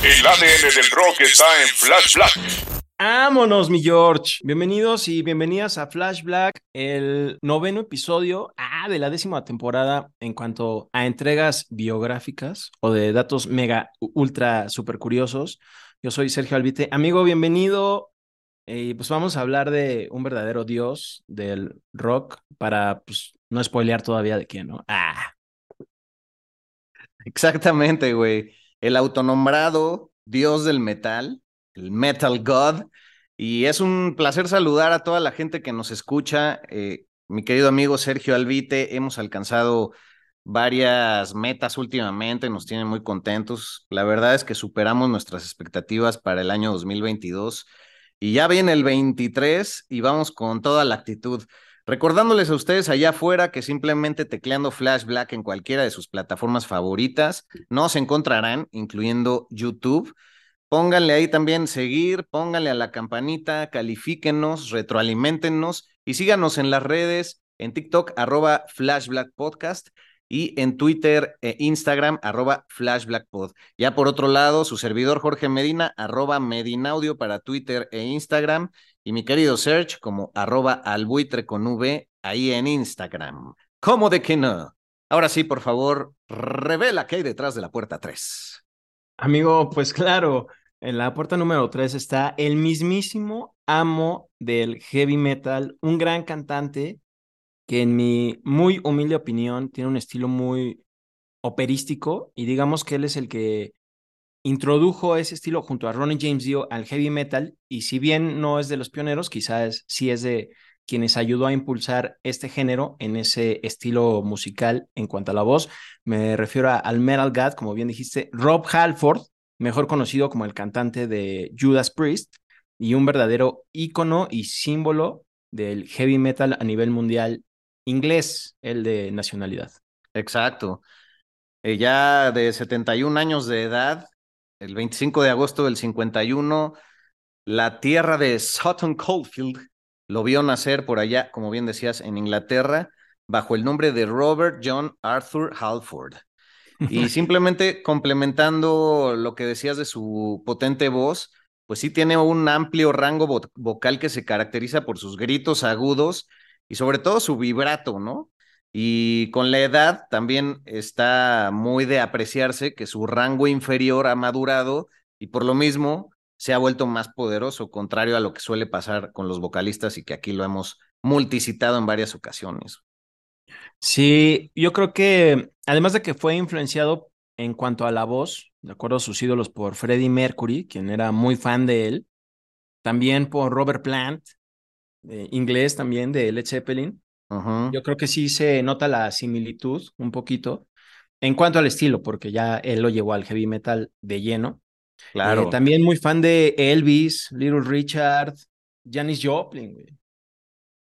El ADN del rock está en Flash Black. ¡Vámonos, mi George! Bienvenidos y bienvenidas a Flash Black, el noveno episodio ah, de la décima temporada en cuanto a entregas biográficas o de datos mega, ultra, super curiosos. Yo soy Sergio Albite. Amigo, bienvenido. Y pues vamos a hablar de un verdadero dios del rock para pues, no spoilear todavía de quién, ¿no? Ah. Exactamente, güey. El autonombrado dios del metal, el Metal God. Y es un placer saludar a toda la gente que nos escucha. Eh, mi querido amigo Sergio Albite, hemos alcanzado varias metas últimamente, nos tienen muy contentos. La verdad es que superamos nuestras expectativas para el año 2022 y ya viene el 23 y vamos con toda la actitud. Recordándoles a ustedes allá afuera que simplemente tecleando Flash Black en cualquiera de sus plataformas favoritas nos encontrarán, incluyendo YouTube. Pónganle ahí también seguir, pónganle a la campanita, califíquenos, retroalimentennos y síganos en las redes, en TikTok, arroba Flash Black Podcast y en Twitter e Instagram, arroba FlashBlackPod. Ya por otro lado, su servidor Jorge Medina, arroba Medinaudio para Twitter e Instagram, y mi querido Serge como arroba albuitre con V ahí en Instagram. ¿Cómo de que no? Ahora sí, por favor, revela qué hay detrás de la puerta 3. Amigo, pues claro, en la puerta número 3 está el mismísimo amo del heavy metal, un gran cantante que en mi muy humilde opinión tiene un estilo muy operístico y digamos que él es el que introdujo ese estilo junto a Ronnie James Dio al heavy metal y si bien no es de los pioneros, quizás sí es de quienes ayudó a impulsar este género en ese estilo musical en cuanto a la voz. Me refiero a, al Metal God, como bien dijiste, Rob Halford, mejor conocido como el cantante de Judas Priest y un verdadero ícono y símbolo del heavy metal a nivel mundial inglés, el de nacionalidad. Exacto. Eh, ya de 71 años de edad, el 25 de agosto del 51, la tierra de Sutton Coldfield lo vio nacer por allá, como bien decías, en Inglaterra, bajo el nombre de Robert John Arthur Halford. Y simplemente complementando lo que decías de su potente voz, pues sí tiene un amplio rango vo vocal que se caracteriza por sus gritos agudos y sobre todo su vibrato, ¿no? Y con la edad también está muy de apreciarse que su rango inferior ha madurado y por lo mismo se ha vuelto más poderoso, contrario a lo que suele pasar con los vocalistas y que aquí lo hemos multicitado en varias ocasiones. Sí, yo creo que además de que fue influenciado en cuanto a la voz, de acuerdo a sus ídolos por Freddie Mercury, quien era muy fan de él, también por Robert Plant, eh, inglés también de Led Zeppelin. Uh -huh. Yo creo que sí se nota la similitud un poquito en cuanto al estilo, porque ya él lo llevó al heavy metal de lleno. Claro. Eh, también muy fan de Elvis, Little Richard, Janis Joplin, güey.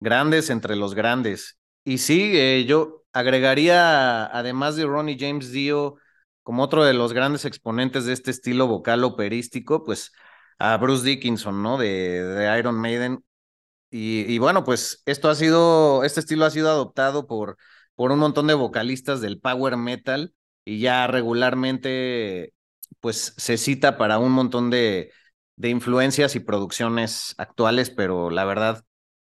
Grandes entre los grandes. Y sí, eh, yo agregaría, además de Ronnie James Dio, como otro de los grandes exponentes de este estilo vocal operístico, pues a Bruce Dickinson, ¿no? De, de Iron Maiden. Y, bueno, pues esto ha sido, este estilo ha sido adoptado por, por un montón de vocalistas del power metal y ya regularmente pues se cita para un montón de, de influencias y producciones actuales, pero la verdad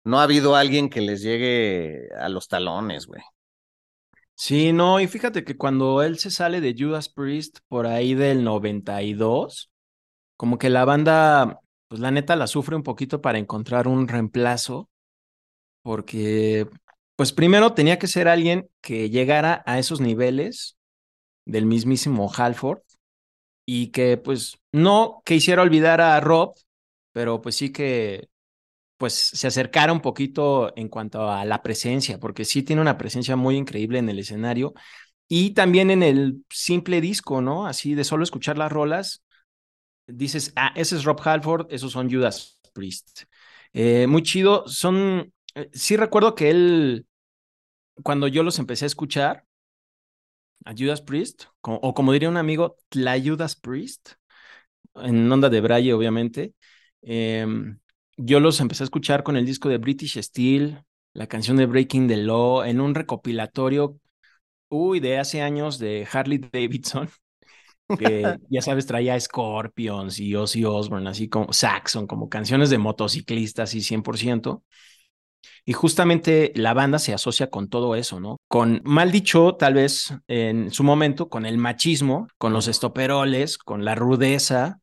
no ha habido alguien que les llegue a los talones, güey. Sí, no, y fíjate que cuando él se sale de Judas Priest por ahí del 92, como que la banda, pues la neta la sufre un poquito para encontrar un reemplazo, porque, pues primero tenía que ser alguien que llegara a esos niveles del mismísimo Halford y que, pues, no que hiciera olvidar a Rob, pero pues sí que pues se acercara un poquito en cuanto a la presencia, porque sí tiene una presencia muy increíble en el escenario. Y también en el simple disco, ¿no? Así de solo escuchar las rolas, dices, ah, ese es Rob Halford, esos son Judas Priest. Eh, muy chido, son, eh, sí recuerdo que él, cuando yo los empecé a escuchar, a Judas Priest, o como diría un amigo, la Judas Priest, en onda de Braille, obviamente, em, yo los empecé a escuchar con el disco de British Steel, la canción de Breaking the Law, en un recopilatorio, uy, de hace años de Harley Davidson, que ya sabes, traía Scorpions y Ozzy Osbourne, así como Saxon, como canciones de motociclistas y 100%. Y justamente la banda se asocia con todo eso, ¿no? Con, mal dicho, tal vez en su momento, con el machismo, con los estoperoles, con la rudeza,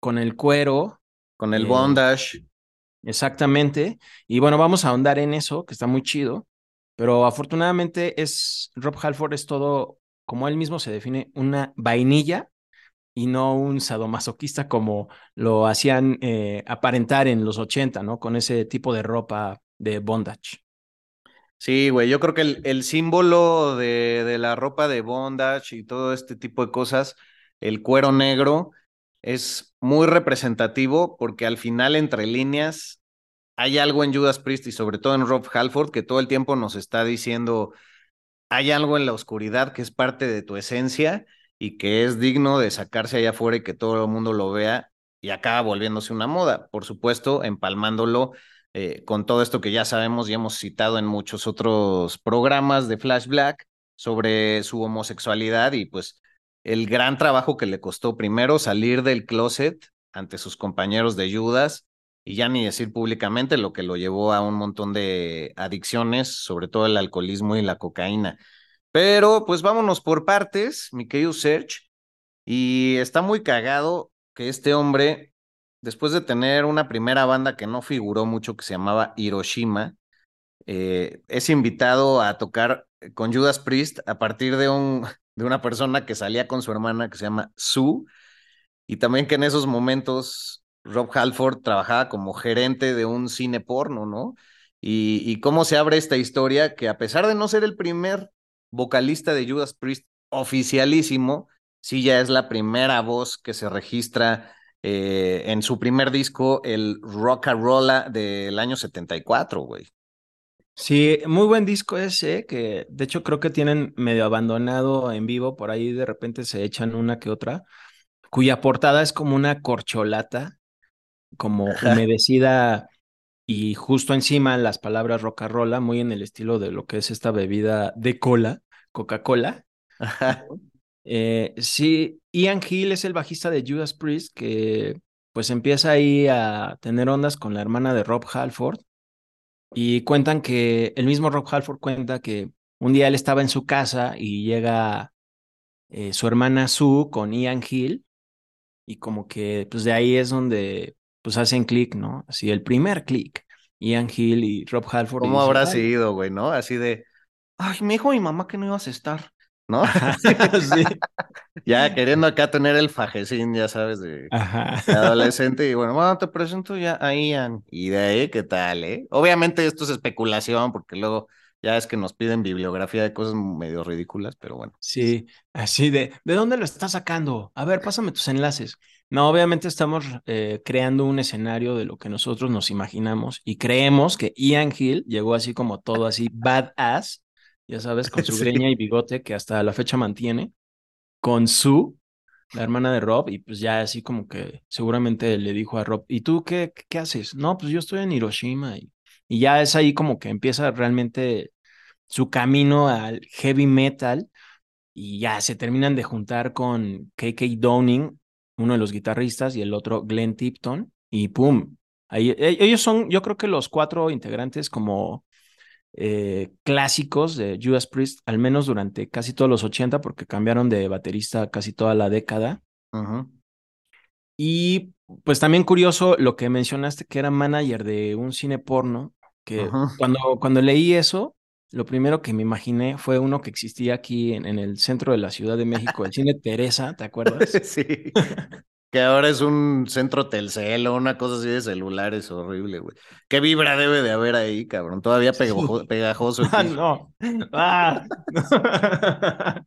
con el cuero. Con el bondage. Exactamente. Y bueno, vamos a ahondar en eso, que está muy chido. Pero afortunadamente es Rob Halford es todo, como él mismo se define, una vainilla y no un sadomasoquista como lo hacían eh, aparentar en los 80, ¿no? Con ese tipo de ropa de bondage. Sí, güey, yo creo que el, símbolo de, la ropa de bondage y todo este tipo de cosas, el cuero negro, es muy representativo porque al final, entre líneas, hay algo en Judas Priest y sobre todo en Rob Halford que todo el tiempo nos está diciendo, hay algo en la oscuridad que es parte de tu esencia y que es digno de sacarse allá afuera y que todo el mundo lo vea y acaba volviéndose una moda, por supuesto, empalmándolo eh, con todo esto que ya sabemos y hemos citado en muchos otros programas de Flash Black sobre su homosexualidad y pues el gran trabajo que le costó primero salir del closet ante sus compañeros de Judas y ya ni decir públicamente lo que lo llevó a un montón de adicciones, sobre todo el alcoholismo y la cocaína. Pero pues vámonos por partes, mi querido Serge. Y está muy cagado que este hombre, después de tener una primera banda que no figuró mucho, que se llamaba Hiroshima, eh, es invitado a tocar con Judas Priest a partir de, un, de una persona que salía con su hermana que se llama Sue, y también que en esos momentos Rob Halford trabajaba como gerente de un cine porno, ¿no? Y, cómo se abre esta historia que a pesar de no ser el primer vocalista de Judas Priest oficialísimo, sí ya es la primera voz que se registra eh, en su primer disco, el Rock and Rolla del año 74, güey. Sí, muy buen disco ese, que de hecho creo que tienen medio abandonado en vivo, por ahí de repente se echan una que otra, cuya portada es como una corcholata como humedecida y justo encima las palabras rocarrola, muy en el estilo de lo que es esta bebida de cola, Coca-Cola. Eh, sí, Ian Hill es el bajista de Judas Priest que pues empieza ahí a tener ondas con la hermana de Rob Halford y cuentan que el mismo Rob Halford cuenta que un día él estaba en su casa y llega eh, su hermana Sue con Ian Hill y como que pues de ahí es donde pues hacen clic, ¿no? Así el primer clic. Ian Hill y Rob Halford. ¿Cómo habrá sido, güey, no? Así de, ay, me dijo mi mamá que no ibas a estar, ¿no? sí. ya queriendo acá tener el fajecín, ya sabes, de, adolescente. Y bueno, bueno, te presento ya a Ian. Y de ahí, ¿qué tal, eh? Obviamente esto es especulación, porque luego ya es que nos piden bibliografía de cosas medio ridículas, pero bueno. Sí, así de, ¿de dónde lo estás sacando? A ver, pásame tus enlaces. No, obviamente estamos eh, creando un escenario de lo que nosotros nos imaginamos y creemos que Ian Hill llegó así como todo así badass, ya sabes, con su greña y bigote que hasta la fecha mantiene, con su, la hermana de Rob, y pues ya así como que seguramente le dijo a Rob, ¿y tú qué, qué haces? No, pues yo estoy en Hiroshima y, y ya es ahí como que empieza realmente su camino al heavy metal y ya se terminan de juntar con KK Downing uno de los guitarristas y el otro Glenn Tipton, y ¡pum! Ahí, e, ellos son, yo creo que los cuatro integrantes como eh, clásicos de Judas Priest, al menos durante casi todos los 80, porque cambiaron de baterista casi toda la década. Y pues también curioso lo que mencionaste, que era manager de un cine porno, que cuando, cuando leí eso, lo primero que me imaginé fue uno que existía aquí en, el centro de la Ciudad de México, el cine Teresa, ¿te acuerdas? Sí. que ahora es un centro Telcel o una cosa así de celulares horrible, güey. ¿Qué vibra debe de haber ahí, cabrón? Todavía pegajoso. ah, no. Ah.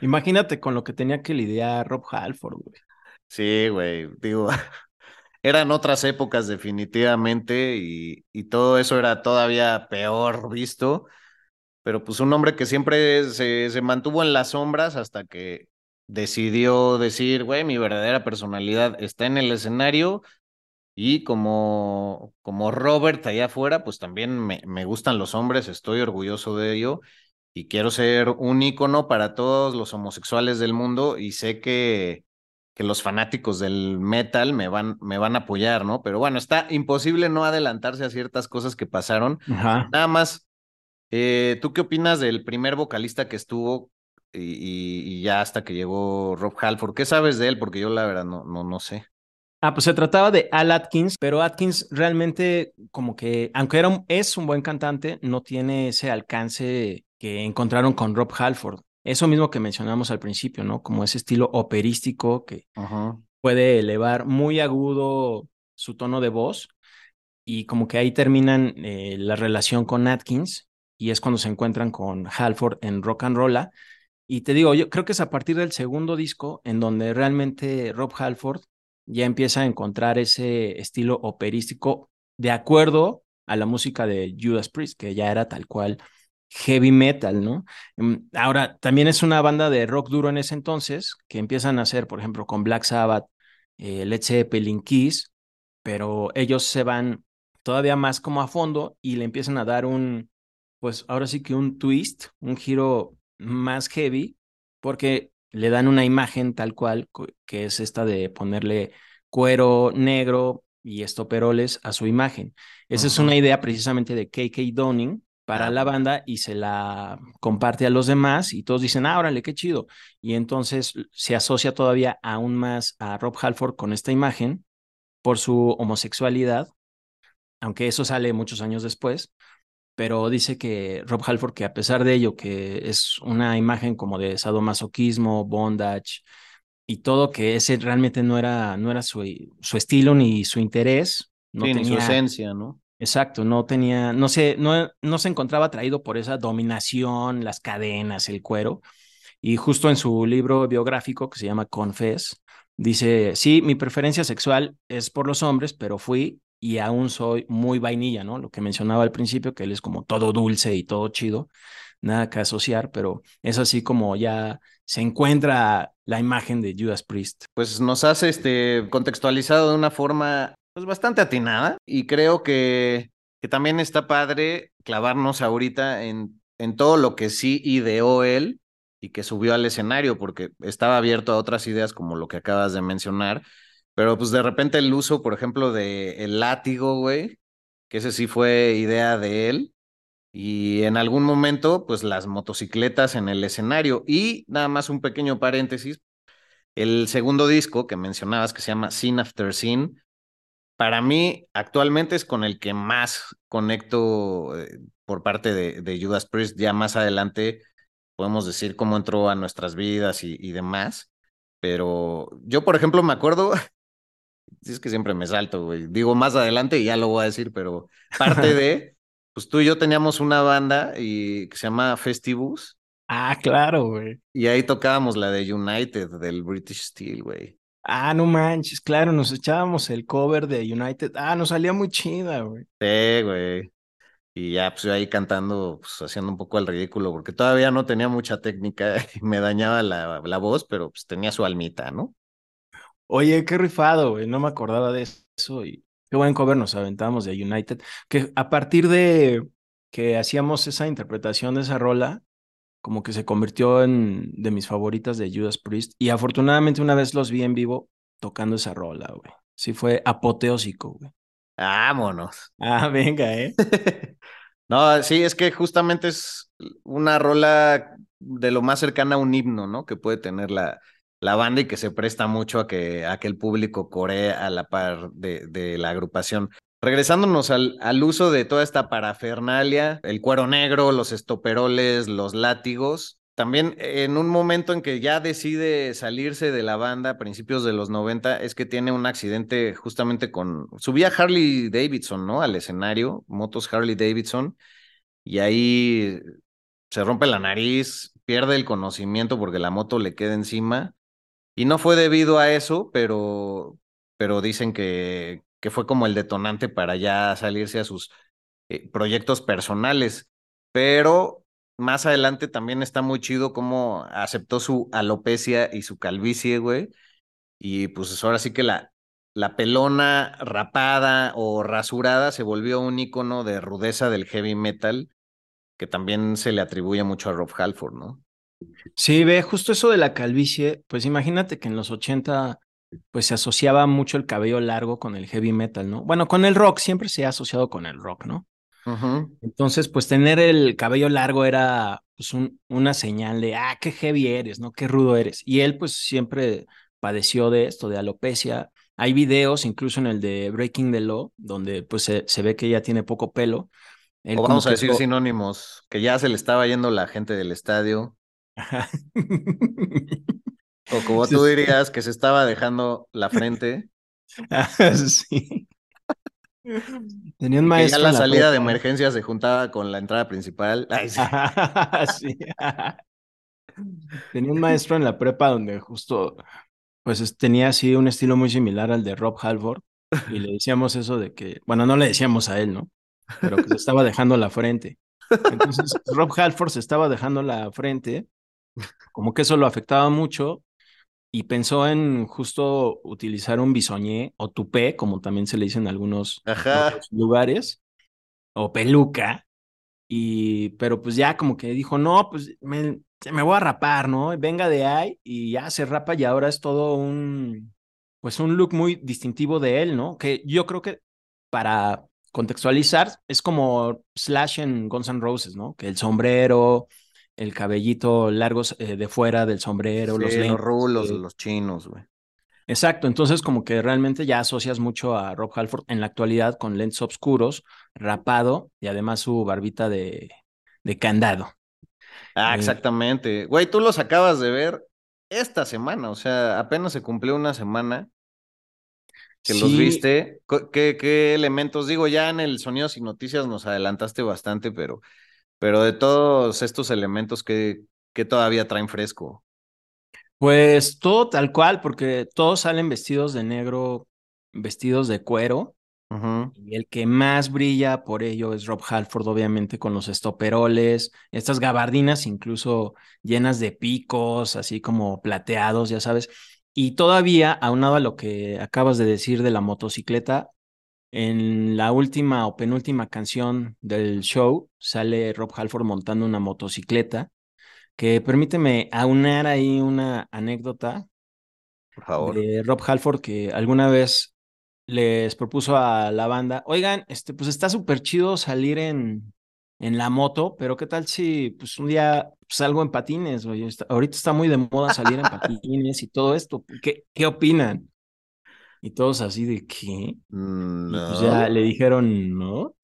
Imagínate con lo que tenía que lidiar Rob Halford, güey. Sí, güey, digo, eran otras épocas definitivamente y, y todo eso era todavía peor visto, pero pues un hombre que siempre se, se mantuvo en las sombras hasta que decidió decir, güey, mi verdadera personalidad está en el escenario y como, como Robert allá afuera, pues también me, me gustan los hombres, estoy orgulloso de ello y quiero ser un ícono para todos los homosexuales del mundo y sé que, que los fanáticos del metal me van, me van a apoyar, ¿no? Pero bueno, está imposible no adelantarse a ciertas cosas que pasaron. Ajá. Nada más, eh, ¿tú qué opinas del primer vocalista que estuvo y, y- ya hasta que llegó Rob Halford? ¿Qué sabes de él? Porque yo la verdad no, no, no sé. Ah, pues se trataba de Al Atkins, pero Atkins realmente como que, aunque era un- es un buen cantante, no tiene ese alcance que encontraron con Rob Halford. Eso mismo que mencionamos al principio, ¿no? Como ese estilo operístico que Ajá. puede elevar muy agudo su tono de voz y como que ahí terminan eh, la relación con Atkins y es cuando se encuentran con Halford en Rock and Rolla. Y te digo, yo creo que es a partir del segundo disco en donde realmente Rob Halford ya empieza a encontrar ese estilo operístico de acuerdo a la música de Judas Priest, que ya era tal cual heavy metal, ¿no? Mm, Ahora, también es una banda de rock duro en ese entonces, que empiezan a hacer, por ejemplo, con Black Sabbath, eh, Led Zeppelin, Kiss, pero ellos se van todavía más como a fondo y le empiezan a dar un, pues ahora sí que un twist, un giro más heavy, porque le dan una imagen tal cual, que es esta de ponerle cuero negro y estoperoles a su imagen. Esa es una idea precisamente de KK Downing para Ah, la banda y se la comparte a los demás y todos dicen, ah, órale, qué chido. Y entonces se asocia todavía aún más a Rob Halford con esta imagen por su homosexualidad, aunque eso sale muchos años después, pero dice que Rob Halford, que a pesar de ello, que es una imagen como de sadomasoquismo, bondage y todo, que ese realmente no era, no era su, su estilo ni su interés, no Sí, ni su esencia, ¿no? Exacto, no tenía, no se, no, no se encontraba atraído por esa dominación, las cadenas, el cuero, y justo en su libro biográfico que se llama Confess, dice, sí, mi preferencia sexual es por los hombres, pero fui y aún soy muy vainilla, ¿no? Lo que mencionaba al principio, que él es como todo dulce y todo chido, nada que asociar, pero es así como ya se encuentra la imagen de Judas Priest. Pues nos hace este contextualizado de una forma pues bastante atinada y creo que, que también está padre clavarnos ahorita en, en todo lo que sí ideó él y que subió al escenario porque estaba abierto a otras ideas como lo que acabas de mencionar, pero pues de repente el uso, por ejemplo, de el látigo, güey, que ese sí fue idea de él. Y en algún momento, pues las motocicletas en el escenario. Y nada más un pequeño paréntesis, el segundo disco que mencionabas, que se llama Scene After Scene, para mí actualmente es con el que más conecto eh, por parte de, de, Judas Priest. Ya más adelante podemos decir cómo entró a nuestras vidas y, y demás. Pero yo, por ejemplo, me acuerdo, es que siempre me salto, güey. Digo más adelante y ya lo voy a decir, pero parte de, pues tú y yo teníamos una banda y, que se llama Festivus. Ah, claro, güey. Y ahí tocábamos la de United del British Steel, güey. Ah, no manches, claro, nos echábamos el cover de United. Ah, nos salía muy chida, güey. Sí, güey. Y ya, pues yo ahí cantando, pues haciendo un poco el ridículo, porque todavía no tenía mucha técnica y me dañaba la, la voz, pero pues tenía su almita, ¿no? Oye, qué rifado, güey. No me acordaba de eso y qué buen cover nos aventamos de United. Que a partir de que hacíamos esa interpretación de esa rola, como que se convirtió en de mis favoritas de Judas Priest. Y afortunadamente una vez los vi en vivo tocando esa rola, güey. Sí fue apoteósico, güey. Vámonos. Ah, venga, ¿eh? no, sí, es que justamente es una rola de lo más cercana a un himno, ¿no? Que puede tener la, la banda y que se presta mucho a que, a que el público coree a la par de, de la agrupación. Regresándonos al, uso de toda esta parafernalia, el cuero negro, los estoperoles, los látigos. También en un momento en que ya decide salirse de la banda a principios de los 90, es que tiene un accidente justamente con... Subía Harley Davidson, ¿no? Al escenario, motos Harley Davidson, y ahí se rompe la nariz, pierde el conocimiento porque la moto le queda encima. Y no fue debido a eso, pero, pero dicen que, que fue como el detonante para ya salirse a sus eh, proyectos personales. Pero más adelante también está muy chido cómo aceptó su alopecia y su calvicie, güey. Y pues ahora sí que la, la pelona rapada o rasurada se volvió un icono de rudeza del heavy metal que también se le atribuye mucho a Rob Halford, ¿no? Sí, ve, justo eso de la calvicie, pues imagínate que en los 80 pues se asociaba mucho el cabello largo con el heavy metal, ¿no? Bueno, con el rock, siempre se ha asociado con el rock, ¿no? Entonces, pues tener el cabello largo era pues un, una señal de, ah, qué heavy eres, ¿no? Qué rudo eres. Y él pues siempre padeció de esto, de alopecia. Hay videos, incluso en el de Breaking the Law, donde pues se, se ve que ella tiene poco pelo. Él o vamos a decir sinónimos, que ya se le estaba yendo la gente del estadio. o como tú dirías, que se estaba dejando la frente. sí. Tenía un maestro. Que ya la, salida de emergencia se juntaba con la entrada principal. sí. Tenía un maestro en la prepa donde justo, pues tenía así un estilo muy similar al de Rob Halford. Y le decíamos eso de que, bueno, no le decíamos a él, ¿no? Pero que se estaba dejando la frente. Entonces, Rob Halford se estaba dejando la frente, como que eso lo afectaba mucho, y pensó en justo utilizar un bisoñé o tupé, como también se le dice en algunos lugares, o peluca, y pero pues ya como que dijo, no, pues me, me voy a rapar, ¿no? Venga de ahí y ya se rapa y ahora es todo un, pues un look muy distintivo de él, ¿no? Que yo creo que para contextualizar es como Slash en Guns N' Roses, ¿no? Que el sombrero, el cabellito largo eh, de fuera del sombrero, los lentes. Los rulos, los chinos, güey. Exacto, entonces como que realmente ya asocias mucho a Rob Halford en la actualidad con lentes oscuros, rapado y además su barbita de, de candado. Ah, eh, exactamente. Güey, tú los acabas de ver esta semana, o sea, apenas se cumplió una semana que los viste. ¿Qué, ¿Qué, elementos? Digo, ya en el Sonidos y Noticias nos adelantaste bastante, pero pero de todos estos elementos que, que todavía traen fresco. Pues todo tal cual, porque todos salen vestidos de negro, vestidos de cuero. Y el que más brilla por ello es Rob Halford, obviamente, con los estoperoles, estas gabardinas incluso llenas de picos, así como plateados, ya sabes. Y todavía, aunado a lo que acabas de decir de la motocicleta, en la última o penúltima canción del show sale Rob Halford montando una motocicleta, que permíteme aunar ahí una anécdota Por favor. de Rob Halford que alguna vez les propuso a la banda, oigan, este, pues está súper chido salir en, en la moto, pero ¿qué tal si pues un día salgo en patines? Oye, ahorita está muy de moda salir en patines y todo esto. ¿Qué, qué opinan? Y todos así de qué. No. Y pues ya le dijeron no.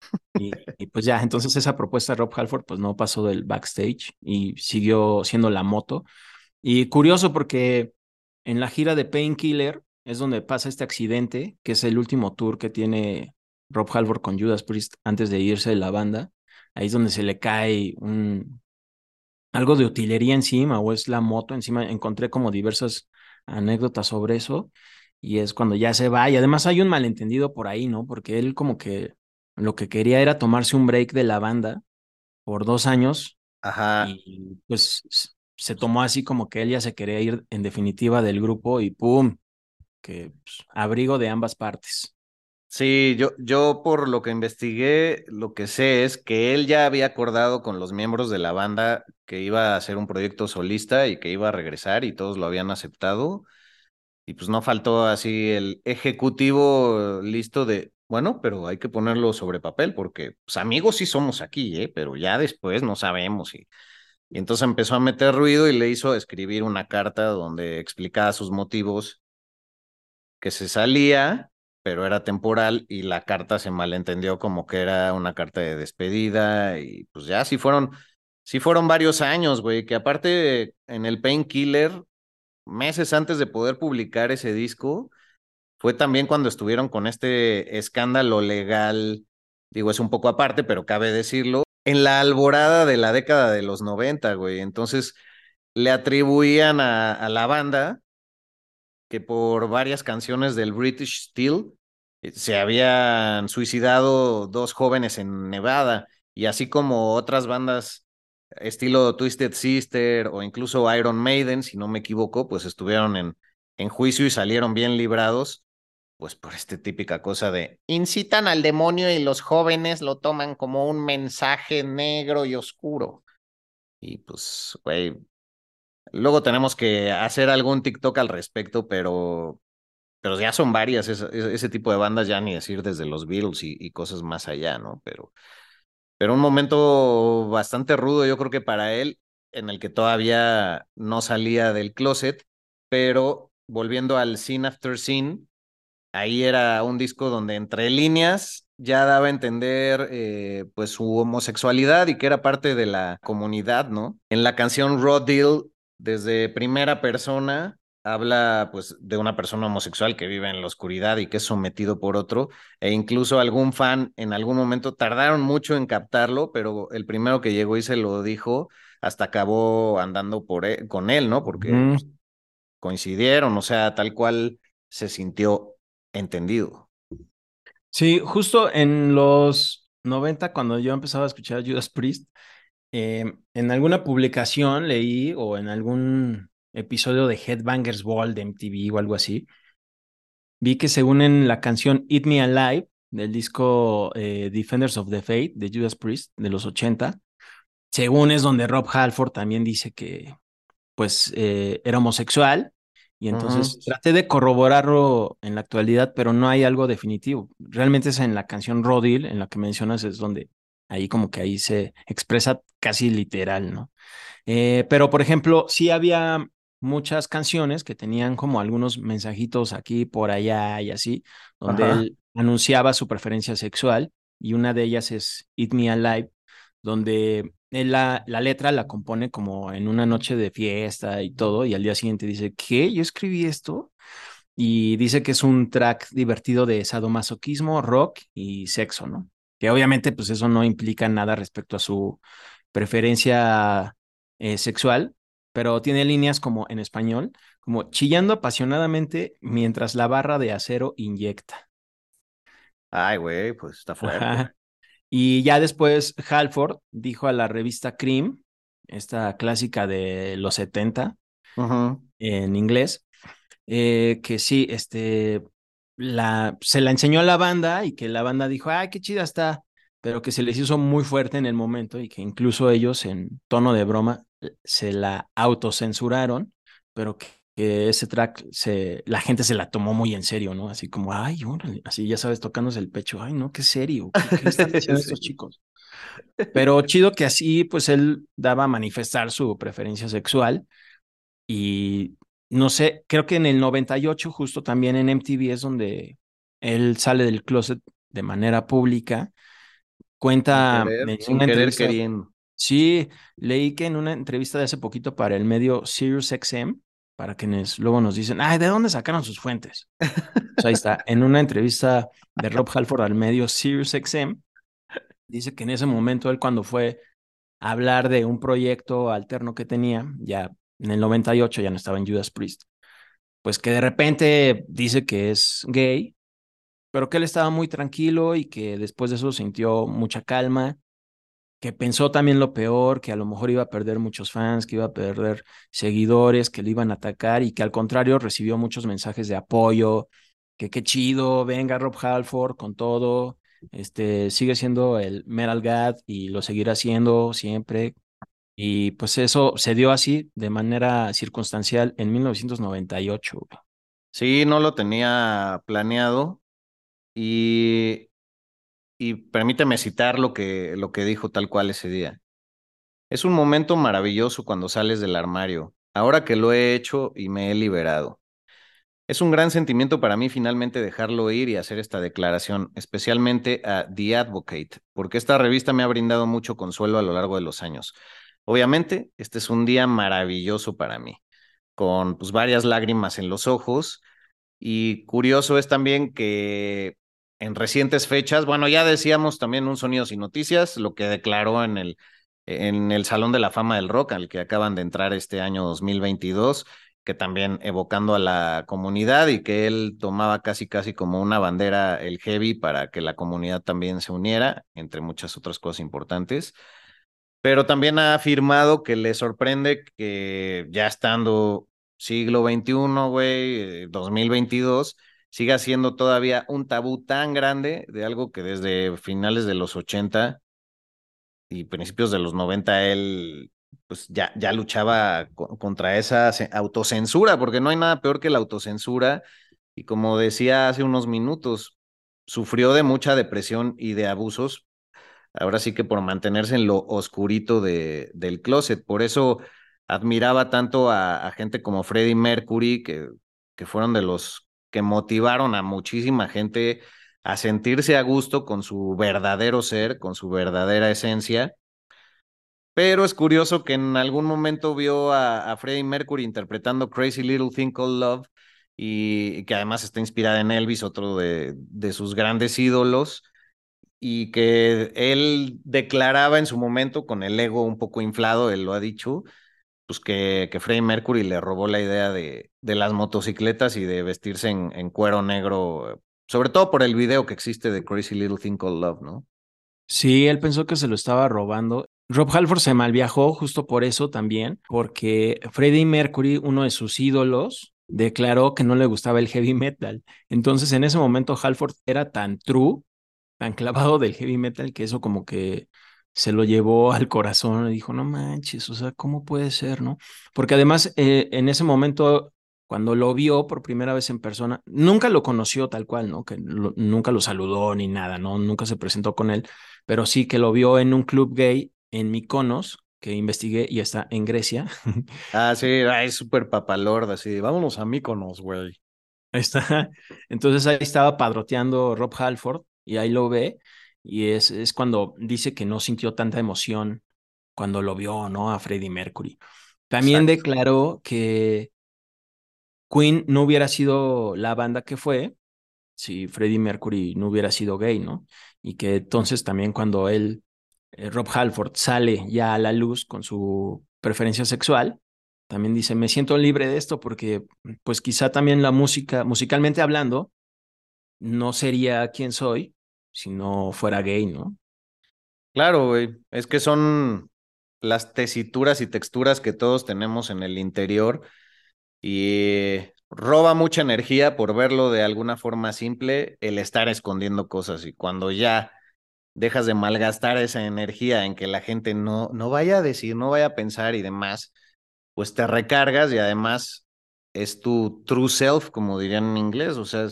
Y, pues ya, entonces esa propuesta de Rob Halford pues no pasó del backstage y siguió siendo la moto. Y curioso porque en la gira de Painkiller es donde pasa este accidente, que es el último tour que tiene Rob Halford con Judas Priest antes de irse de la banda. Ahí es donde se le cae un algo de utilería encima o es la moto encima. Encontré como diversas anécdotas sobre eso y es cuando ya se va. Y además hay un malentendido por ahí, ¿no? Porque él como que lo que quería era tomarse un break de la banda por dos años. Ajá. Y pues se tomó así como que él ya se quería ir en definitiva del grupo y ¡pum! Que pues, abrigo de ambas partes. Sí, yo, yo por lo que investigué, lo que sé es que él ya había acordado con los miembros de la banda que iba a hacer un proyecto solista y que iba a regresar y todos lo habían aceptado y pues no faltó así el ejecutivo listo de, bueno, pero hay que ponerlo sobre papel porque pues, amigos sí somos aquí, ¿eh? pero ya después no sabemos. Y, y entonces empezó a meter ruido y le hizo escribir una carta donde explicaba sus motivos, que se salía, pero era temporal y la carta se malentendió como que era una carta de despedida y pues ya sí fueron, sí fueron varios años, güey, que aparte en el Painkiller meses antes de poder publicar ese disco, fue también cuando estuvieron con este escándalo legal, digo, es un poco aparte, pero cabe decirlo, en la alborada de la década de los 90, güey. Entonces le atribuían a, a la banda que por varias canciones del British Steel eh, se habían suicidado dos jóvenes en Nevada y así como otras bandas estilo Twisted Sister o incluso Iron Maiden, si no me equivoco, pues estuvieron en, en juicio y salieron bien librados, pues por esta típica cosa de incitan al demonio y los jóvenes lo toman como un mensaje negro y oscuro. Y pues, güey, luego tenemos que hacer algún TikTok al respecto, pero, pero ya son varias ese, ese tipo de bandas, ya ni decir desde los Beatles y, y cosas más allá, ¿no? Pero pero un momento bastante rudo, yo creo que para él, en el que todavía no salía del closet, pero volviendo al Scene After Scene, ahí era un disco donde entre líneas ya daba a entender eh, pues su homosexualidad y que era parte de la comunidad, ¿no? En la canción Raw Deal, desde primera persona, habla pues de una persona homosexual que vive en la oscuridad y que es sometido por otro e incluso algún fan en algún momento tardaron mucho en captarlo, pero el primero que llegó y se lo dijo hasta acabó andando por él, con él, ¿no? Porque pues, coincidieron, o sea, tal cual se sintió entendido. Sí, justo en los 90 cuando yo empezaba a escuchar a Judas Priest, eh, en alguna publicación leí o en algún episodio de Headbangers Ball de MTV o algo así, vi que según en la canción Eat Me Alive del disco eh, Defenders of the Faith de Judas Priest de los 80, según es donde Rob Halford también dice que pues eh, era homosexual y entonces traté de corroborarlo en la actualidad, pero no hay algo definitivo. Realmente es en la canción Rodil, en la que mencionas, es donde ahí como que ahí se expresa casi literal, ¿no? Eh, pero, por ejemplo, sí había muchas canciones que tenían como algunos mensajitos aquí, por allá y así, donde él anunciaba su preferencia sexual y una de ellas es Eat Me Alive, donde él la, la letra la compone como en una noche de fiesta y todo, y al día siguiente dice, ¿qué? ¿Yo escribí esto? Y dice que es un track divertido de sadomasoquismo, rock y sexo, ¿no? Que obviamente pues eso no implica nada respecto a su preferencia eh, sexual, pero tiene líneas como en español, como chillando apasionadamente mientras la barra de acero inyecta. Ay, güey, pues está fuerte. Y ya después Halford dijo a la revista Cream, esta clásica de los 70, en inglés, eh, que sí, este, la, se la enseñó a la banda y que la banda dijo, ay, qué chida está, pero que se les hizo muy fuerte en el momento y que incluso ellos en tono de broma se la autocensuraron, pero que, ese track se, la gente se la tomó muy en serio, ¿no? Así como, ay, órale, así ya sabes, tocándose el pecho, ay, no, qué serio, ¿qué, están haciendo estos chicos? Pero chido que así, pues él daba a manifestar su preferencia sexual y no sé, creo que en el 98, justo también en MTV es donde él sale del closet de manera pública. Cuenta sin querer, queriendo. Sí, leí que en una entrevista de hace poquito para el medio SiriusXM, para quienes luego nos dicen, ay, ¿de dónde sacaron sus fuentes? Pues ahí está, en una entrevista de Rob Halford al medio SiriusXM, dice que en ese momento él cuando fue a hablar de un proyecto alterno que tenía, ya en el 98 ya no estaba en Judas Priest, pues que de repente dice que es gay, pero que él estaba muy tranquilo y que después de eso sintió mucha calma que pensó también lo peor, que a lo mejor iba a perder muchos fans, que iba a perder seguidores, que le iban a atacar y que al contrario recibió muchos mensajes de apoyo, que qué chido, venga Rob Halford con todo, este sigue siendo el Metal God y lo seguirá siendo siempre. Y pues eso se dio así de manera circunstancial en 1998. Sí, no lo tenía planeado y y permíteme citar lo que, lo que dijo tal cual ese día. Es un momento maravilloso cuando sales del armario, ahora que lo he hecho y me he liberado. Es un gran sentimiento para mí finalmente dejarlo ir y hacer esta declaración, especialmente a The Advocate, porque esta revista me ha brindado mucho consuelo a lo largo de los años. Obviamente, este es un día maravilloso para mí, con pues, varias lágrimas en los ojos, y curioso es también que en recientes fechas. Bueno, ya decíamos también un sonido sin noticias, lo que declaró en el, en el Salón de la Fama del Rock, al que acaban de entrar este año 2022, que también evocando a la comunidad y que él tomaba casi casi como una bandera el heavy para que la comunidad también se uniera, entre muchas otras cosas importantes. Pero también ha afirmado que le sorprende que ya estando siglo XXI, güey, 2022, siga siendo todavía un tabú tan grande de algo que desde finales de los 80 y principios de los 90 él pues ya, ya luchaba contra esa autocensura, porque no hay nada peor que la autocensura. Y como decía hace unos minutos, sufrió de mucha depresión y de abusos, ahora sí que por mantenerse en lo oscurito de, del closet. Por eso admiraba tanto a, a gente como Freddie Mercury, que, que fueron de los que motivaron a muchísima gente a sentirse a gusto con su verdadero ser, con su verdadera esencia. Pero es curioso que en algún momento vio a, Freddie Mercury interpretando Crazy Little Thing Called Love y, que además está inspirada en Elvis, otro de, de sus grandes ídolos, y que él declaraba en su momento con el ego un poco inflado, él lo ha dicho, pues que, Freddie Mercury le robó la idea de, de las motocicletas y de vestirse en, en, cuero negro, sobre todo por el video que existe de Crazy Little Thing Called Love, ¿no? Sí, él pensó que se lo estaba robando. Rob Halford se malviajó justo por eso también, porque Freddie Mercury, uno de sus ídolos, declaró que no le gustaba el heavy metal. Entonces, en ese momento, Halford era tan true, tan clavado del heavy metal, que eso como que se lo llevó al corazón y dijo, no manches, o sea, ¿cómo puede ser, no? Porque además eh, en ese momento, cuando lo vio por primera vez en persona, nunca lo conoció tal cual, ¿no? Que nunca lo saludó ni nada, ¿no? Nunca se presentó con él, pero sí que lo vio en un club gay en Mykonos, que investigué y está en Grecia. Ah, sí, es súper papalorda, así, vámonos a Mykonos, güey. Ahí está. Entonces ahí estaba padroteando Rob Halford y ahí lo ve y es, es cuando dice que no sintió tanta emoción cuando lo vio, ¿no? A Freddie Mercury. También declaró que Queen no hubiera sido la banda que fue si Freddie Mercury no hubiera sido gay, ¿no? Y que entonces también cuando él, eh, Rob Halford, sale ya a la luz con su preferencia sexual, también dice, me siento libre de esto porque pues quizá también la música, musicalmente hablando, no sería quien soy si no fuera gay, ¿no? Claro, güey. Es que son las tesituras y texturas que todos tenemos en el interior y roba mucha energía por verlo de alguna forma simple el estar escondiendo cosas y cuando ya dejas de malgastar esa energía en que la gente no, no vaya a decir, no vaya a pensar y demás, pues te recargas y además es tu true self, como dirían en inglés, o sea,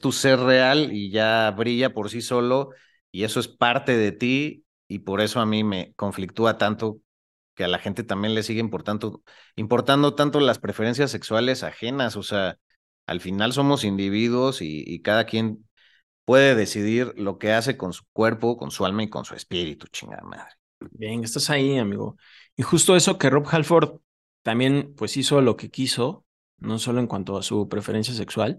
tu ser real y ya brilla por sí solo y eso es parte de ti y por eso a mí me conflictúa tanto que a la gente también le sigue importando, importando tanto las preferencias sexuales ajenas, o sea, al final somos individuos y, cada quien puede decidir lo que hace con su cuerpo, con su alma y con su espíritu, chingada madre. Bien, estás ahí, amigo. Y justo eso que Rob Halford también pues hizo lo que quiso, no solo en cuanto a su preferencia sexual,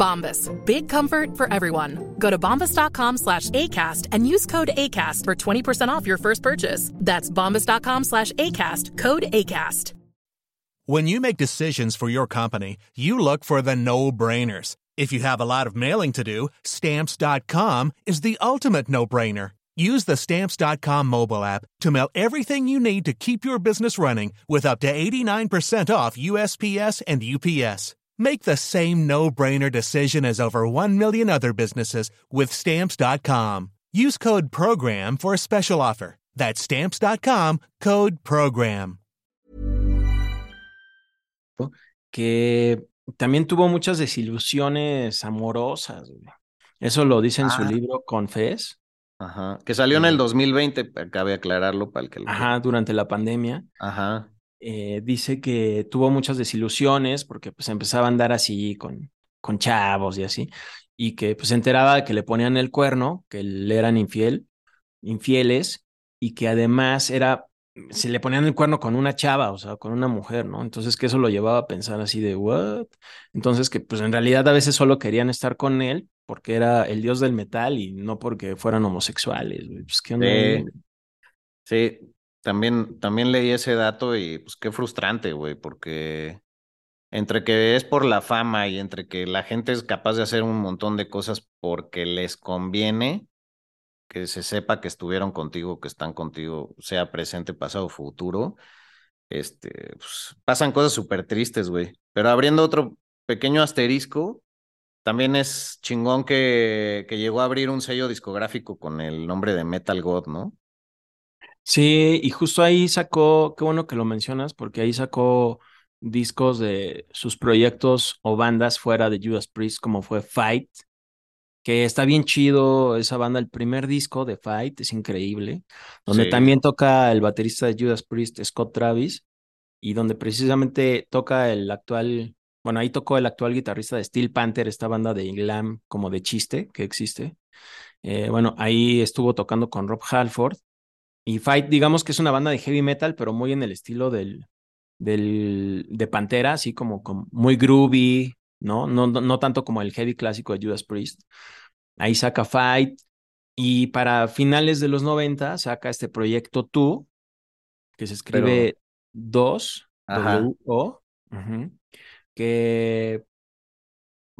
Bombas. Big comfort for everyone. Go to bombas.com slash ACAST and use code ACAST for 20% off your first purchase. That's bombas.com slash ACAST. Code ACAST. When you make decisions for your company, you look for the no-brainers. If you have a lot of mailing to do, stamps.com is the ultimate no-brainer. Use the stamps.com mobile app to mail everything you need to keep your business running with up to 89% off USPS and UPS. Make the same no-brainer decision as over 1 million other businesses with stamps.com. Use code program for a special offer. That's stamps.com, code program. Que también tuvo muchas desilusiones amorosas. Eso lo dice en ah. su libro Confess. Ajá. Que salió en el 2020, cabe aclararlo para el que lo Ajá, durante la pandemia. Ajá. Eh, dice que tuvo muchas desilusiones porque pues empezaba a andar así con, con chavos y así, y que pues se enteraba de que le ponían el cuerno, que le eran infiel, infieles, y que además era, se le ponían el cuerno con una chava, o sea, con una mujer, ¿no? Entonces que eso lo llevaba a pensar así de, ¿what? Entonces que pues en realidad a veces solo querían estar con él porque era el dios del metal y no porque fueran homosexuales. Pues qué onda. Sí. Sí, también, también leí ese dato y pues qué frustrante, güey, porque entre que es por la fama y entre que la gente es capaz de hacer un montón de cosas porque les conviene que se sepa que estuvieron contigo, que están contigo, sea presente, pasado, futuro, este, pues, pasan cosas súper tristes, güey. Pero abriendo otro pequeño asterisco, también es chingón que, que llegó a abrir un sello discográfico con el nombre de Metal God, ¿no? Sí, y justo ahí sacó, qué bueno que lo mencionas, porque ahí sacó discos de sus proyectos o bandas fuera de Judas Priest, como fue Fight, que está bien chido esa banda, el primer disco de Fight es increíble, donde Sí. también toca el baterista de Judas Priest, Scott Travis, y donde precisamente toca el actual, bueno, ahí tocó el actual guitarrista de Steel Panther, esta banda de glam como de chiste que existe. Eh, bueno, ahí estuvo tocando con Rob Halford. Y Fight, digamos que es una banda de heavy metal, pero muy en el estilo del, del de Pantera, así como, como muy groovy, ¿no? ¿no? No no tanto como el heavy clásico de Judas Priest. Ahí saca Fight. Y para finales de los 90 saca este proyecto Tú, que se escribe 2, Ajá. W-O, que